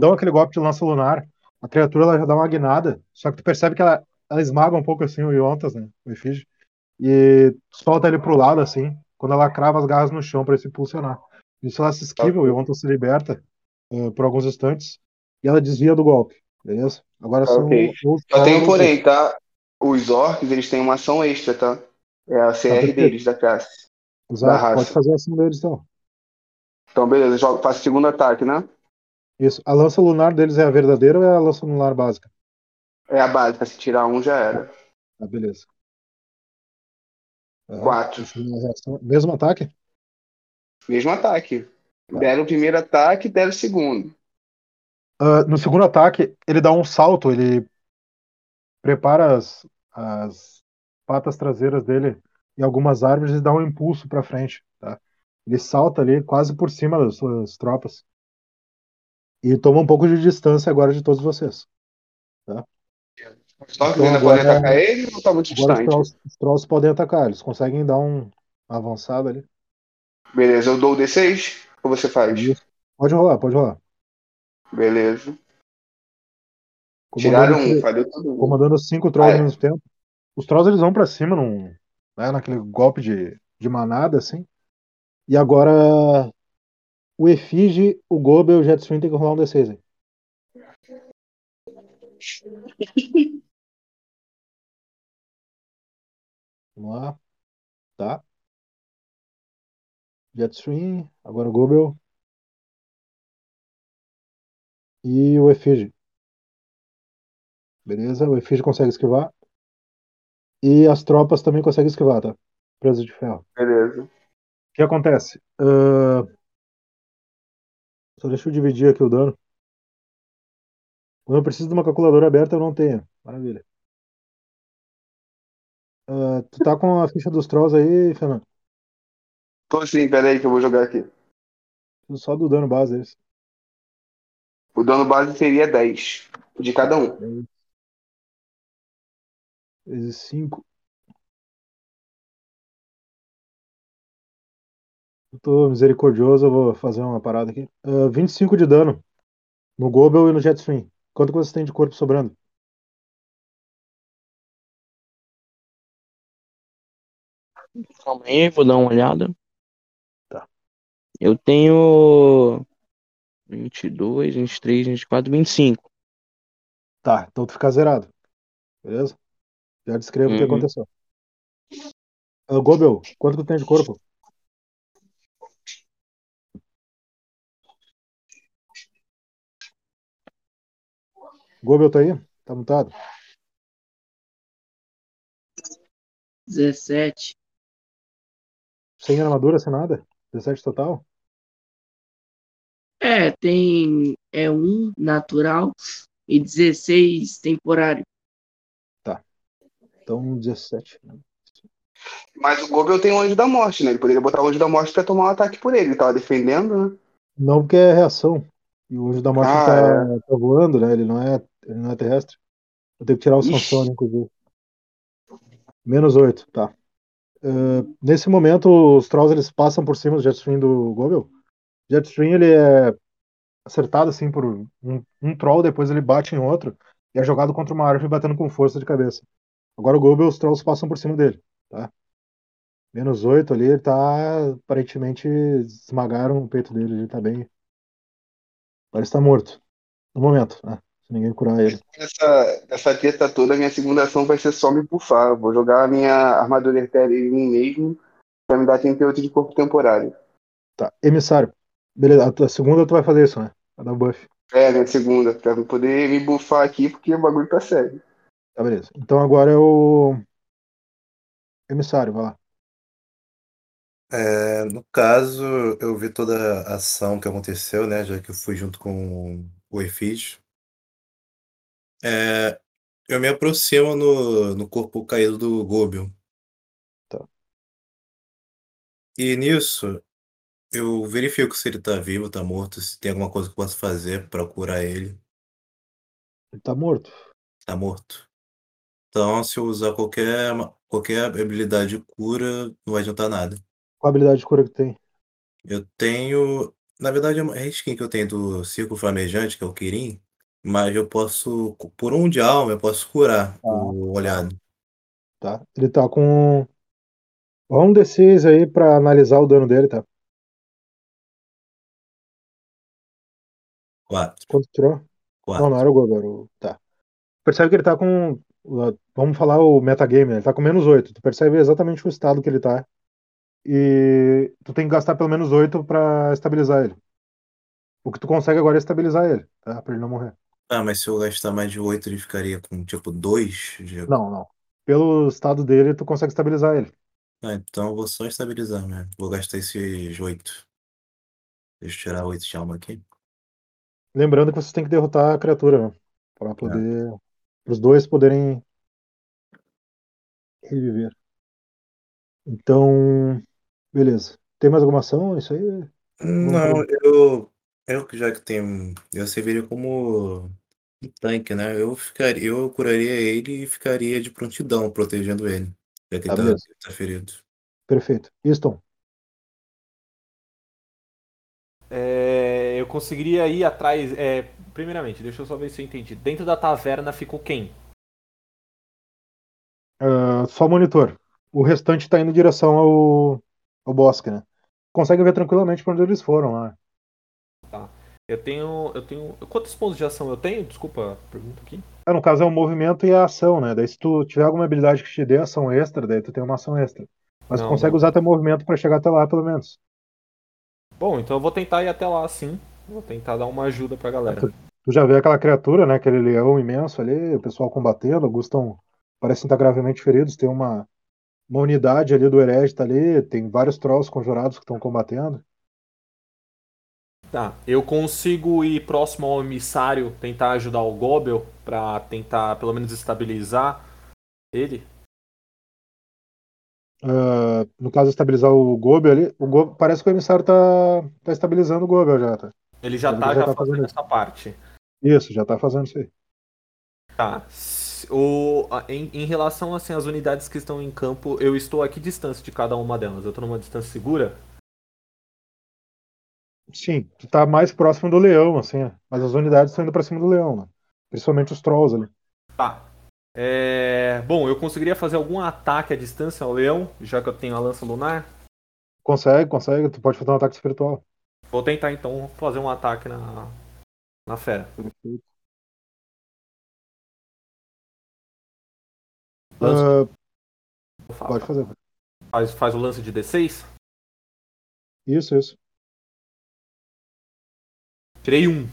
dão aquele golpe de lança lunar, a criatura ela já dá uma guinada, só que tu percebe que ela, ela esmaga um pouco assim o Yontas, né? O Efígio, e solta ele pro lado, assim, quando ela crava as garras no chão para ele se impulsionar. Isso ela se esquiva, o Yontas se liberta eh, por alguns instantes e ela desvia do golpe, beleza? Agora são Ok. os um os- porém, tá? Os orcs, eles têm uma ação extra, tá? É a Tá CR perfeito. deles, da classe. Exato, raça. pode fazer assim deles então. Então, beleza, jogo, faço segundo ataque, né? Isso. A lança lunar deles é a verdadeira ou é a lança lunar básica? É a básica, se tirar um já era. Ah, beleza. Quatro. Mesmo ataque? Mesmo ataque. Tá. Deram o primeiro ataque, deram o segundo. Ah, no segundo ataque, ele dá um salto, ele prepara as, as patas traseiras dele em algumas árvores e dá um impulso para frente, tá? Ele salta ali quase por cima das suas tropas e toma um pouco de distância agora de todos vocês. Os Trolls Então ainda podem atacar ele ou tá muito Agora os distante? trolls, os trolls podem atacar, eles conseguem dar um uma avançada ali. Beleza, eu dou o D6 ou você faz? Isso. Pode rolar, pode rolar. Beleza. Comandando, Tiraram um, falei todo mundo. comandando cinco trolls Ah, é. ao mesmo tempo. Os trolls eles vão pra cima num, né, naquele golpe de, de manada assim. E agora o Efige, o Gobe e o Jetstream tem que rolar um D6 aí. Vamos lá. Tá. Jetstream, agora o Gobel. E o Efige. Beleza, o Efige consegue esquivar. E as tropas também conseguem esquivar, tá? Presa de ferro. Beleza. O que acontece? Ahn, Só deixa eu dividir aqui o dano. Quando eu preciso de uma calculadora aberta, eu não tenho. Maravilha. Ah, tu tá com a ficha dos trolls aí, Fernando? Tô sim, peraí que eu vou jogar aqui. Só do dano base, é isso. O dano base seria 10 de cada um. Vezes 5. Eu tô misericordioso, eu vou fazer uma parada aqui. Ah, 25 de dano no Gobel e no Jetstream. Quanto que vocês têm de corpo sobrando? Calma aí, vou dar uma olhada. Tá. Eu tenho 22, 23, 24, 25. Tá, então tu fica zerado. Beleza? Já descrevo o que Uhum. aconteceu. Ah, Gobel, quanto tu tem de corpo? Gobel tá aí? Tá mutado? 17. Sem armadura, sem nada? 17 total? É, tem é um natural e 16 temporário. Então 17. Mas o Gobel tem o Anjo da Morte, né? Ele poderia botar o Anjo da Morte pra tomar um ataque por ele. Ele tava defendendo, né? Não porque é reação. E o Anjo da Morte Ah, tá, tá voando, né? Ele não é, ele não é terrestre. Eu tenho que tirar o. Sansone, inclusive. Menos 8, tá. Ah, nesse momento, os Trolls eles passam por cima do Jetstream do Gobel. Jetstream ele é acertado assim por um, um Troll, depois ele bate em outro e é jogado contra uma árvore batendo com força de cabeça. Agora o Gobel, os Trolls passam por cima dele, tá? Menos 8 ali, ele tá. Aparentemente esmagaram o peito dele, ele tá bem. Parece estar morto. No momento, né? Se ninguém curar ele. Essa, essa treta toda, minha segunda ação vai ser só me buffar. Eu Vou jogar a minha armadura etérea em mim mesmo pra me dar 38 de corpo temporário. Tá. Emissário. Beleza, a tua segunda tu vai fazer isso, né? Vai dar buff. É, minha segunda, pra poder me buffar aqui, porque o bagulho tá sério. Tá, beleza. Então agora é o. Emissário, vai lá. É, no caso, eu vi toda a ação que aconteceu, né? Já que eu fui junto com o Efid. É, eu me aproximo no, no corpo caído do Gobion. Tá. E nisso, eu verifico se ele tá vivo, tá morto, se tem alguma coisa que eu possa fazer pra curar ele. Ele tá morto. Tá morto. Então, se eu usar qualquer, qualquer habilidade de cura, não vai adiantar nada. Qual habilidade de cura que tem? Eu tenho. Na verdade, é uma skin que eu tenho do Círculo Flamejante, que é o Kirin. Mas eu posso, por um de alma, eu posso curar o olhado. Tá. Ele tá com. Rola um D6 aí pra analisar o dano dele, tá? Quatro. Quanto tirou? Não, Quatro. não era o Gogo, era o. Tá. Percebe que ele tá com o- vamos falar o metagame, né? Ele tá com menos 8. Tu percebe exatamente o estado que ele tá. E tu tem que gastar pelo menos 8 pra estabilizar ele. O que tu consegue agora é estabilizar ele, tá? Pra ele não morrer. Ah, mas se eu gastar mais de 8, ele ficaria com tipo 2? De... Não, não. Pelo estado dele, tu consegue estabilizar ele. Ah, então eu vou só estabilizar mesmo. Vou gastar esses 8. Deixa eu tirar 8 de alma aqui. Lembrando que vocês têm que derrotar a criatura, né? Pra poder. Os dois poderem reviver. Então. Beleza. Tem mais alguma ação? Isso aí. Não, eu, eu que já que tenho, eu serviria como um tanque, né? Eu ficaria, eu curaria ele e ficaria de prontidão protegendo ele, já que Tá, ele tá, beleza. tá ferido. Perfeito. Easton. É, eu conseguiria ir atrás. é, primeiramente, deixa eu só ver se eu entendi. Dentro da taverna ficou quem? ah, só monitor. O restante tá indo em direção ao, ao bosque, né? Consegue ver tranquilamente pra onde eles foram lá. Eu tenho. Eu tenho. Quantos pontos de ação eu tenho? Desculpa, pergunta aqui. Ah, no caso é o movimento e a ação, né? Daí se tu tiver alguma habilidade que te dê ação extra, daí tu tem uma ação extra. Mas tu Não, consegue não. usar teu movimento pra chegar até lá, pelo menos. Bom, então eu vou tentar ir até lá sim. Vou tentar dar uma ajuda pra galera. Tu já vê aquela criatura, né? Aquele leão imenso ali, o pessoal combatendo, alguns estão. parecem estar gravemente feridos. Tem uma, uma unidade ali do herege tá ali, tem vários trolls conjurados que estão combatendo. Tá, eu consigo ir próximo ao emissário, tentar ajudar o Gobel pra tentar pelo menos estabilizar ele. Ah, no caso, estabilizar o Gobel ali. O Gob- parece que o emissário tá, tá estabilizando o Gobel já, tá? Ele já Ele tá, já já tá fazendo fazendo essa parte. Isso, já tá fazendo isso aí. Tá. O, em, em relação assim, às unidades que estão em campo, eu estou a que distância de cada uma delas? Eu estou numa distância segura? Sim, tu tá mais próximo do leão, assim, né? mas as unidades estão indo pra cima do leão, né? Principalmente os trolls ali. Tá. É, Bom, eu conseguiria fazer algum ataque à distância ao leão, já que eu tenho a lança lunar? Consegue, consegue, tu pode fazer um ataque espiritual. Vou tentar então fazer um ataque na, na fera. Eu falo. pode fazer. faz, faz o lance de D6? Isso, isso. Tirei um.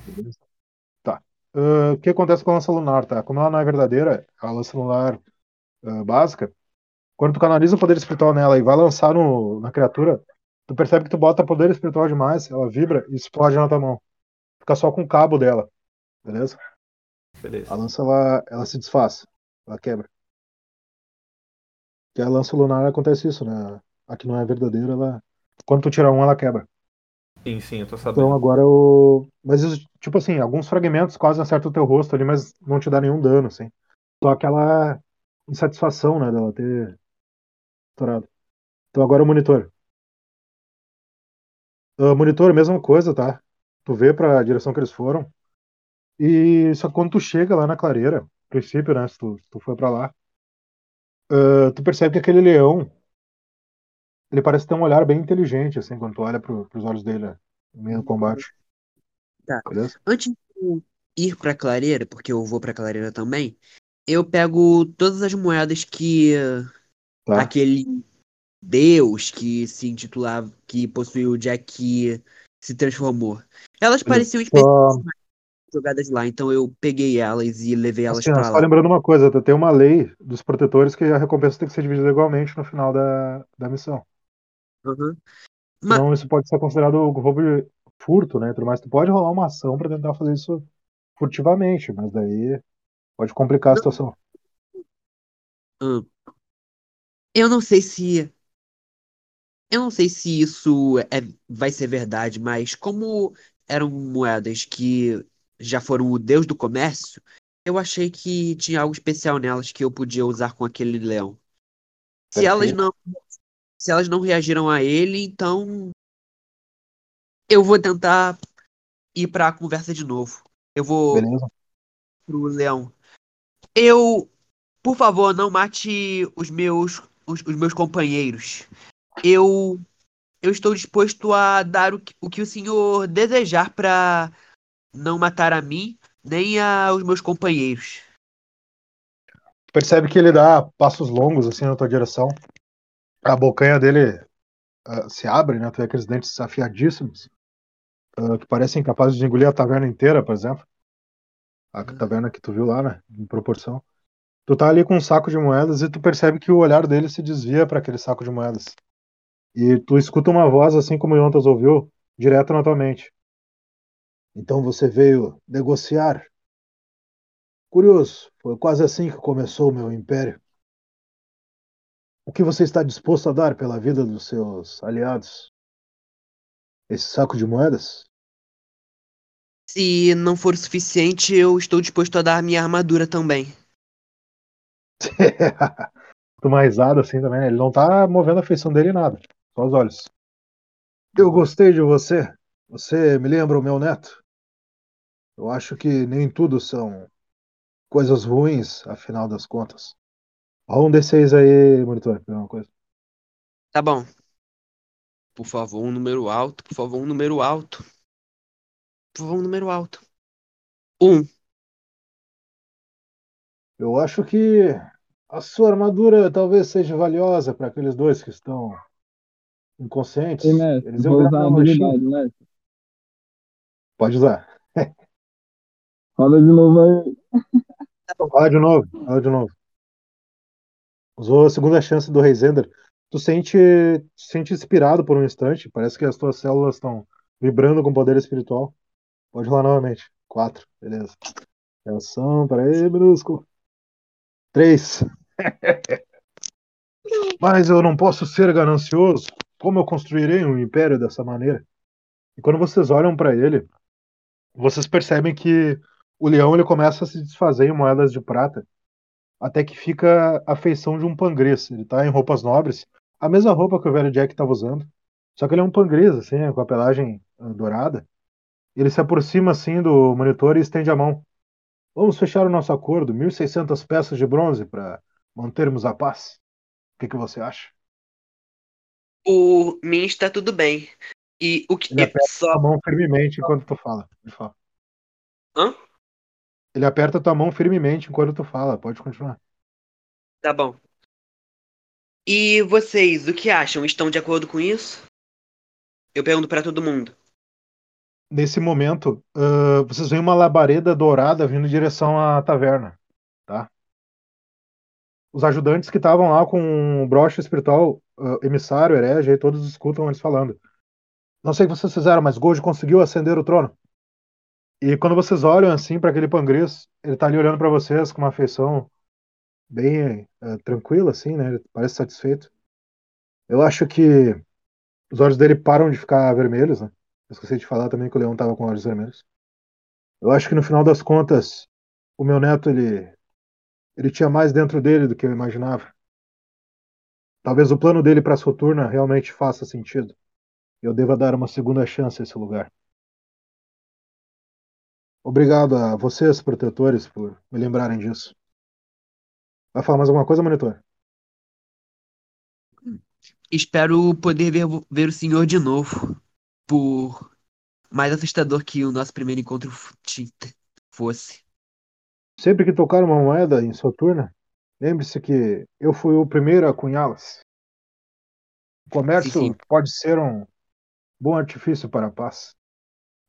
Ah, o que acontece com a lança lunar, tá? Como ela não é verdadeira, a lança lunar ah, básica, quando tu canaliza o poder espiritual nela e vai lançar no, na criatura, tu percebe que tu bota poder espiritual demais, ela vibra e explode na tua mão. Fica só com o cabo dela, beleza? Beleza. A lança ela, ela se desfaz, ela quebra. Que a lança lunar acontece isso, né? A que não é verdadeira, ela. Quando tu tira um, ela quebra. Sim, sim, eu tô Então sabendo. agora o. Mas tipo assim, alguns fragmentos quase acertam o teu rosto ali, mas não te dá nenhum dano, assim. Só aquela insatisfação, né, dela ter estourado. Então agora o monitor. Ah, monitor, mesma coisa, tá? Tu vê pra direção que eles foram. E só quando tu chega lá na clareira, princípio, né, se tu, tu for pra lá, ah, tu percebe que aquele leão, ele parece ter um olhar bem inteligente, assim, quando tu olha pro, pros olhos dele, né, no meio do combate. Tá. Beleza? Antes de eu ir pra clareira, porque eu vou pra clareira também, eu pego todas as moedas que Tá. aquele deus que se intitulava, que possuiu o Jack se transformou. Elas pareciam Só, jogadas lá, então eu peguei elas e levei elas assim, pra só lá. lembrando uma coisa, tem uma lei dos protetores que a recompensa tem que ser dividida igualmente no final da, da missão. Aham. Ma- Senão isso pode ser considerado roubo de furto, né? tudo mais. Tu pode rolar uma ação pra tentar fazer isso furtivamente, mas daí pode complicar a situação. Eu não sei se. Eu não sei se isso é, vai ser verdade, mas como eram moedas que já foram o deus do comércio, eu achei que tinha algo especial nelas que eu podia usar com aquele leão. Se elas Perfeito. não, se elas não reagiram a ele, então eu vou tentar ir pra conversa de novo. Eu vou Beleza? pro leão. Eu, por favor, não mate os meus os, os meus companheiros. Eu eu estou disposto a dar o que o, que o senhor desejar pra não matar a mim nem aos meus companheiros. percebe que ele dá passos longos assim na tua direção. A bocanha dele uh, se abre, né? Tu vê aqueles dentes afiadíssimos uh, que parecem capazes de engolir a taverna inteira, por exemplo. A taverna que tu viu lá, né? Em proporção. Tu tá ali com um saco de moedas e tu percebe que o olhar dele se desvia para aquele saco de moedas. E tu escuta uma voz, assim como o Yontas ouviu, direto na tua mente. Então você veio negociar. Curioso, foi quase assim que começou o meu império. O que você está disposto a dar pela vida dos seus aliados? Esse saco de moedas? Se não for suficiente, eu estou disposto a dar minha armadura também. uma risada assim também, né? Ele não tá movendo a feição dele em nada, só os olhos. Eu gostei de você. Você me lembra o meu neto? Eu acho que nem tudo são coisas ruins, afinal das contas. Rola um D6 aí, monitor, uma coisa. Tá bom. Por favor, um número alto. Por favor, um número alto. Por favor, um número alto. Um. Eu acho que a sua armadura talvez seja valiosa para aqueles dois que estão inconscientes. Ei, mestre, Eles vou iam usar a habilidade, mestre. Pode usar. Roda de novo aí. Fala de novo, fala de novo. Usou a segunda chance do Reisender. Tu sente, te sente inspirado por um instante. Parece que as tuas células estão vibrando com poder espiritual. Pode rolar novamente. Quatro, beleza. Atenção, peraí, minúsculo. Três. Mas eu não posso ser ganancioso. Como eu construirei um império dessa maneira? E quando vocês olham para ele, vocês percebem que o leão ele começa a se desfazer em moedas de prata, até que fica a feição de um pangris. Ele tá em roupas nobres, a mesma roupa que o velho Jack estava usando, só que ele é um pangris, assim, né, com a pelagem ah, dourada. Ele se aproxima assim do monitor e estende a mão. Vamos fechar o nosso acordo, 1.600 peças de bronze para mantermos a paz. O que, que você acha? O mim está tudo bem. E o que Ele aperta só a mão firmemente enquanto tu fala. Pode falar. Hã? Ele aperta tua mão firmemente enquanto tu fala. Pode continuar. Tá bom. E vocês, o que acham? Estão de acordo com isso? Eu pergunto pra todo mundo. Nesse momento, ah, vocês veem uma labareda dourada vindo em direção à taverna, tá? Os ajudantes que estavam lá com o broche espiritual, ah, emissário, herege, aí todos escutam eles falando. Não sei o que vocês fizeram, mas Gold conseguiu acender o trono. E quando vocês olham assim para aquele pangris, ele tá ali olhando para vocês com uma afeição bem eh, tranquila, assim, né? Ele parece satisfeito. Eu acho que os olhos dele param de ficar vermelhos, né? Eu esqueci de falar também que o leão tava com olhos vermelhos. Eu acho que no final das contas, o meu neto, ele, ele tinha mais dentro dele do que eu imaginava. Talvez o plano dele para Soturna realmente faça sentido. Eu deva dar uma segunda chance a esse lugar. Obrigado a vocês, protetores, por me lembrarem disso. Vai falar mais alguma coisa, monitor? Espero poder ver, ver o senhor de novo. Por mais assustador que o nosso primeiro encontro fosse. Sempre que tocar uma moeda em Soturna, lembre-se que eu fui o primeiro a cunhá-las. O comércio Sim, sim. pode ser um bom artifício para a paz,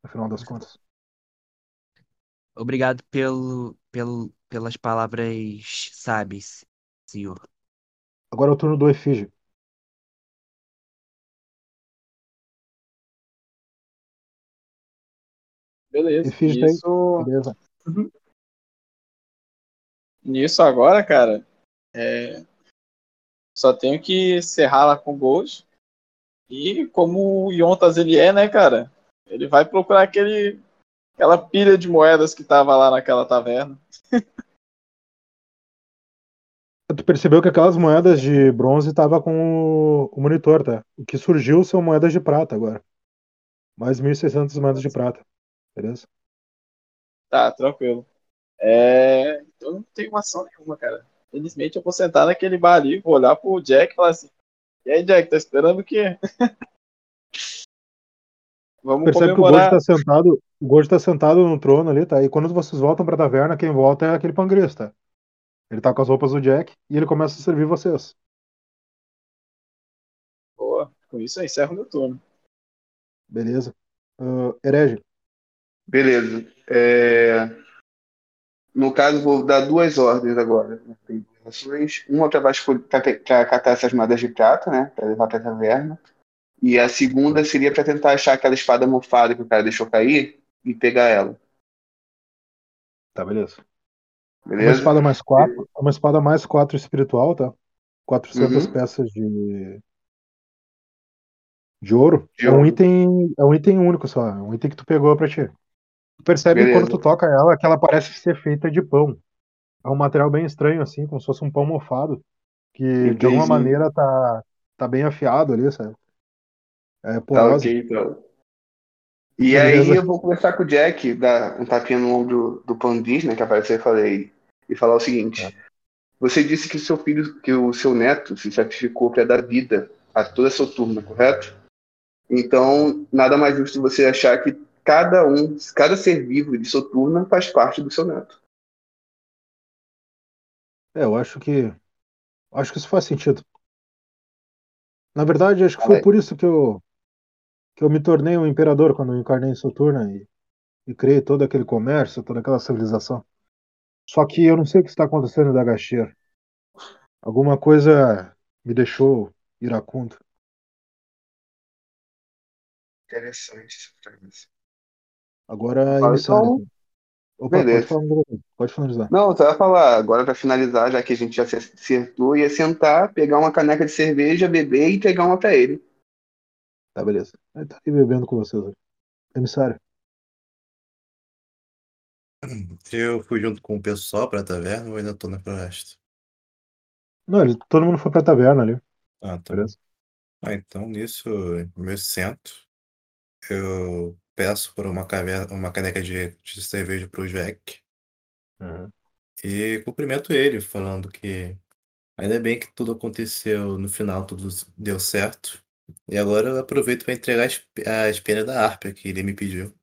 no final das contas. Obrigado pelo, pelo, pelas palavras sábias, senhor. Agora é o turno do Efígio. Beleza. Efígio tá aí. Isso, Beleza. nisso agora, cara, é, só tenho que encerrar lá com o Gold. E como o Yontas ele é, né, cara? Ele vai procurar aquele, aquela pilha de moedas que tava lá naquela taverna. Tu percebeu que aquelas moedas de bronze estavam com o, monitor, tá? O que surgiu são moedas de prata agora. Mais 1.600 moedas de prata. Beleza? Tá, tranquilo. É, então não tenho ação nenhuma, cara. Felizmente eu vou sentar naquele bar ali, vou olhar pro Jack e falar assim: E aí, Jack, tá esperando o quê? Vamos Percebe que o Gold comemorar. tá sentado, o Gold tá sentado no trono ali, tá? E quando vocês voltam pra taverna, quem volta é aquele pangris, tá? Ele tá com as roupas do Jack e ele começa a servir vocês. Boa. Com isso eu encerro meu turno. Beleza. Uh, herege. Beleza. É, No caso, vou dar duas ordens agora. Tem duas ações. Uma para catar essas moedas de prata, né? Para levar para a taverna. E a segunda seria para tentar achar aquela espada mofada que o cara deixou cair e pegar ela. Tá, beleza. É uma Beleza? espada mais 4. É uma espada mais 4 espiritual, tá? 400 Uhum. peças de. De ouro. De é um ouro. item. É um item único só. É um item que tu pegou pra ti. Tu percebe Beleza. quando tu toca ela que ela parece ser feita de pão. É um material bem estranho, assim, como se fosse um pão mofado. Que de alguma Entendi. maneira tá, tá bem afiado ali, sabe? É Tá ok, então. E Beleza. aí eu vou conversar com o Jack, dar um tapinha no ombro do Pandis, né, que apareceu e falei, e falar o seguinte. É. Você disse que seu filho, que o seu neto se sacrificou para dar vida a toda a sua turma, correto? Então, nada mais justo você achar que cada um, cada ser vivo de Soturna faz parte do seu neto. É, eu acho que. Acho que isso faz sentido. Na verdade, acho que foi por isso que eu, que eu me tornei um imperador quando eu encarnei em Soturna e, e criei todo aquele comércio, toda aquela civilização. Só que eu não sei o que está acontecendo em Dagashir. Alguma coisa me deixou iracundo. Interessante. Agora, emissário. então, Opa, pode beleza. falar um pouco. Pode finalizar. Não, você vai falar, agora para finalizar, já que a gente já se acertou, ia sentar, pegar uma caneca de cerveja, beber e pegar uma para ele. Tá, beleza. Ele tá aqui bebendo com vocês hoje. Emissário. Eu fui junto com o pessoal pra taverna ou ainda tô na floresta? Não, ele, todo mundo foi pra taverna ali. Ah, tá. Beleza? Ah, então nisso eu me sento. Eu peço por uma, caverna, uma caneca de, de cerveja pro Jack Uhum. e cumprimento ele, falando que ainda bem que tudo aconteceu no final, tudo deu certo. E agora eu aproveito para entregar as, as penas da harpa que ele me pediu.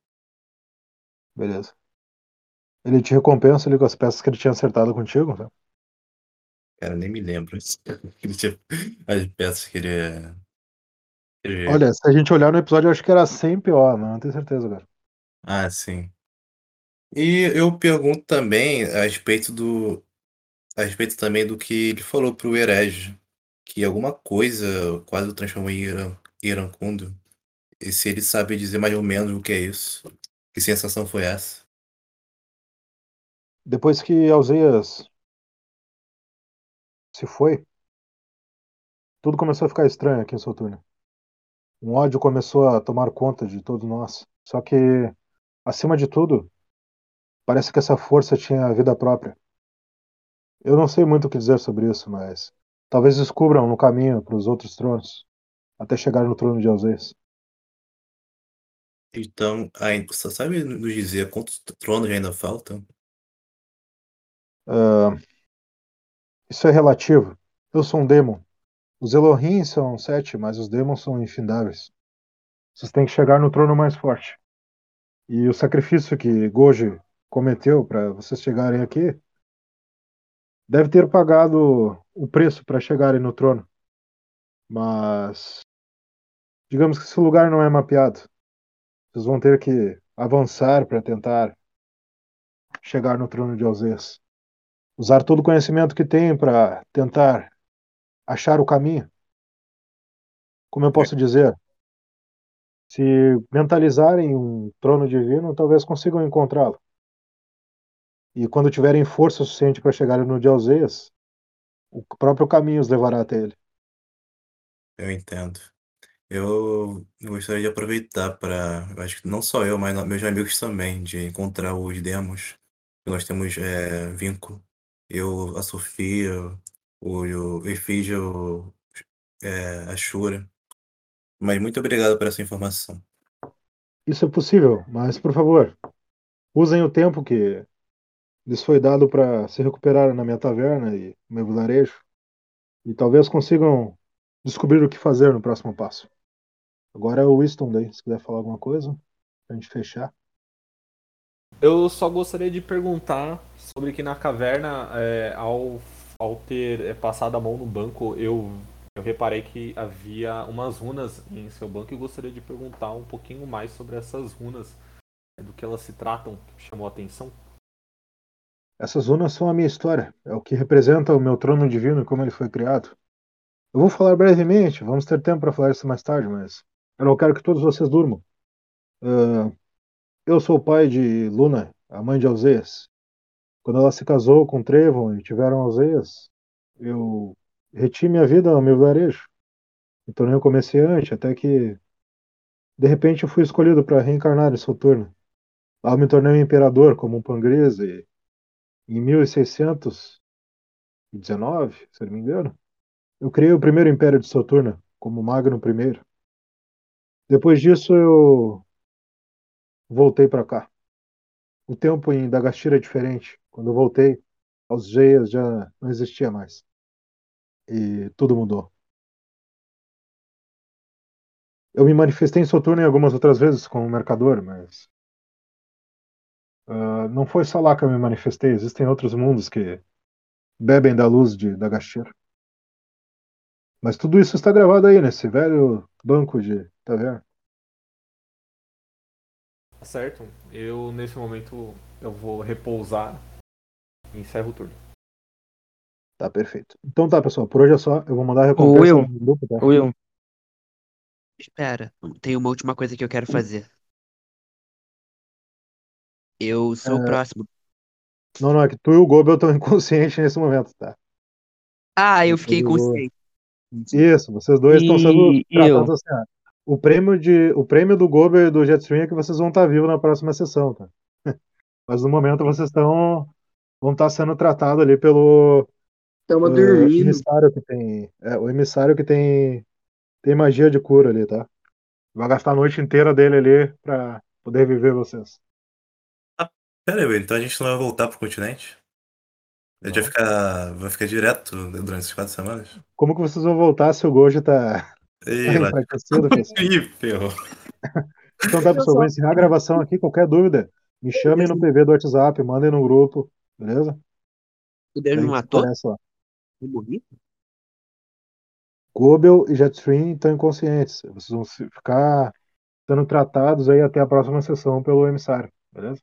Beleza. Ele te recompensa ali com as peças que ele tinha acertado contigo, tá? Cara, nem me lembro. As peças que ele. ele- Olha, se a gente olhar no episódio, eu acho que era 100 PO, mas não tenho certeza, cara. Ah, sim. E eu pergunto também a respeito do. A respeito também do que ele falou pro herege. Que alguma coisa quase o transformou em Iran- Iracundo. E se ele sabe dizer mais ou menos o que é isso. Que sensação foi essa? Depois que Alzeias se foi, tudo começou a ficar estranho aqui em Soturno. Um ódio começou a tomar conta de todos nós. Só que, acima de tudo, parece que essa força tinha vida própria. Eu não sei muito o que dizer sobre isso, mas talvez descubram no caminho para os outros tronos, até chegar no trono de Alzeias. Então, você sabe nos dizer quantos tronos ainda faltam? Ah, isso é relativo. Eu sou um demon. Os Elohim são sete, mas os demons são infindáveis. Vocês têm que chegar no trono mais forte. E o sacrifício que Goji cometeu para vocês chegarem aqui deve ter pagado o preço para chegarem no trono. Mas digamos que esse lugar não é mapeado. Vocês vão ter que avançar para tentar chegar no trono de Alzeias. Usar todo o conhecimento que tem para tentar achar o caminho. Como eu posso dizer? Se mentalizarem um trono divino, talvez consigam encontrá-lo. E quando tiverem força suficiente para chegarem no de Alzeias, o próprio caminho os levará até ele. Eu entendo. Eu gostaria de aproveitar para, acho que não só eu, mas meus amigos também, de encontrar os demos. Nós temos é, vínculo. Eu, a Sofia, o, o Efígio, é, a Shura. Mas muito obrigado por essa informação. Isso é possível, mas por favor, usem o tempo que lhes foi dado para se recuperar na minha taverna e no meu vilarejo. E talvez consigam descobrir o que fazer no próximo passo. Agora é o Winston daí, se quiser falar alguma coisa, pra gente fechar. Eu só gostaria de perguntar sobre que na caverna, é, ao, ao ter é, passado a mão no banco, eu, eu reparei que havia umas runas em seu banco e gostaria de perguntar um pouquinho mais sobre essas runas, é, do que elas se tratam, chamou a atenção. Essas runas são a minha história. É o que representa o meu trono divino e como ele foi criado. Eu vou falar brevemente, vamos ter tempo para falar isso mais tarde, mas eu não quero que todos vocês durmam. Uh, eu sou o pai de Luna, a mãe de Alzeias. Quando ela se casou com Trevon e tiveram Alzeias, eu reti minha vida no meu vilarejo. Me tornei um comerciante, até que, de repente, eu fui escolhido para reencarnar em Soturno. Lá eu me tornei um imperador, como um Pangris, e em 1619, se não me engano, eu criei o primeiro império de Soturno, como Magno I. Depois disso, eu voltei para cá. O tempo em Dagashira é diferente. Quando eu voltei, os Geias já não existia mais. E tudo mudou. Eu me manifestei em Soturno algumas outras vezes como mercador, mas uh, não foi só lá que eu me manifestei. Existem outros mundos que bebem da luz de Dagashira. Mas tudo isso está gravado aí nesse velho banco de taverna. Tá certo. Eu, nesse momento, eu vou repousar e encerro o turno. Tá perfeito. Então tá, pessoal. Por hoje é só. Eu vou mandar a recompensa Will. no grupo, tá? Will, Espera, tem uma última coisa que eu quero fazer. Eu sou o É. próximo. Não, não, é que tu e o Gobel estão inconscientes nesse momento, tá? Ah, eu fiquei inconsciente. Isso, vocês dois estão sendo eu? tratados assim, ó. O prêmio, de, o prêmio do Gobel e do Jetstream é que vocês vão estar vivos na próxima sessão, tá? Mas no momento vocês estão vão estar sendo tratados ali pelo Tamo uh, dormindo. emissário que tem. É, o emissário que tem, tem magia de cura ali, tá? Vai gastar a noite inteira dele ali pra poder viver vocês. Pera aí, então a gente não vai voltar pro continente? A gente vai ficar, vai ficar direto durante essas quatro semanas? Como que vocês vão voltar se o Goji tá, tá Ei, lá. enfraquecido, pessoal? Ih, ferrou. Então tá, pessoal, vou encerrar a gravação aqui. Qualquer dúvida, me chamem no PV do WhatsApp, mandem no grupo, beleza? O Deus me matou? morri? Gobel e Jetstream estão inconscientes. Vocês vão ficar sendo tratados aí até a próxima sessão pelo emissário, beleza?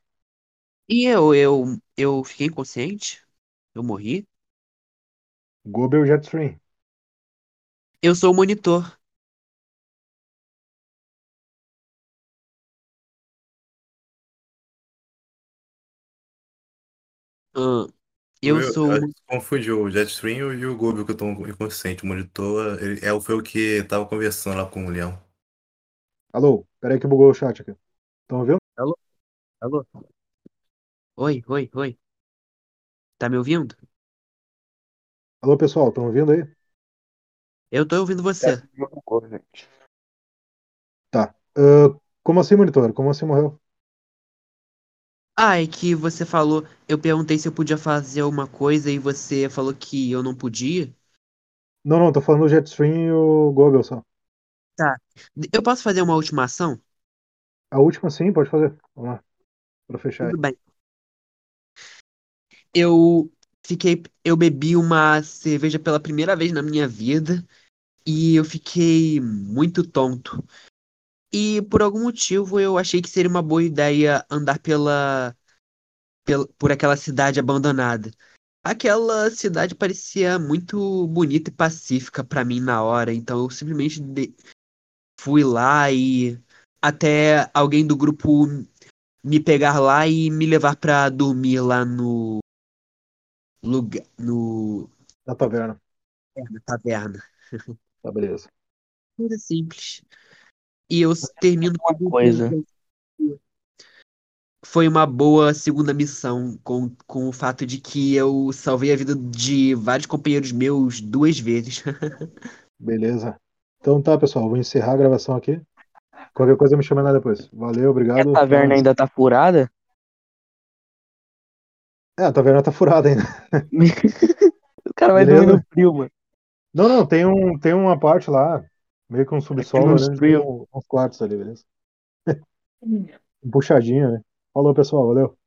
E eu, eu, eu fiquei inconsciente? Eu morri? Gobel Jetstream. Eu sou o monitor. Ah, eu sou. acho que você confundiu o Jetstream e o Gobi que eu tô inconsciente. O monitor, ele é, foi o que tava conversando lá com o Leão. Alô, peraí que bugou o chat aqui. Estão ouvindo? Alô? Oi, oi, oi. Tá me ouvindo? Alô, pessoal, estão ouvindo aí? Eu tô ouvindo você. Tá. Ah, como assim, monitor? Como assim morreu? Ah, é que você falou. Eu perguntei se eu podia fazer alguma coisa e você falou que eu não podia. Não, não, tô falando do Jetstream e o Gobel só. Eu posso fazer uma última ação? A última sim, pode fazer. Vamos lá. Pra fechar aí. Tudo bem. Eu fiquei. Eu bebi uma cerveja pela primeira vez na minha vida e eu fiquei muito tonto. E por algum motivo eu achei que seria uma boa ideia andar pela, pela por aquela cidade abandonada. Aquela cidade parecia muito bonita e pacífica pra mim na hora, então eu simplesmente de- fui lá e até alguém do grupo me pegar lá e me levar pra dormir lá no lugar no Na taverna. na taverna. Tá, beleza. Coisa simples. E eu termino uma tudo coisa. com- Foi uma boa segunda missão, com, com o fato de que eu salvei a vida de vários companheiros meus duas vezes. Beleza. Então tá, pessoal, vou encerrar a gravação aqui. Qualquer coisa me chama lá depois. Valeu, E a obrigado. taverna ainda tá furada? É, a taverna tá furada ainda. O cara vai Beleza. dormir no frio, mano. Não, não, tem, um, tem uma parte lá, meio que um subsolo, tem frio. um- uns quartos ali, beleza? Um puxadinho, né? Falou, pessoal, valeu.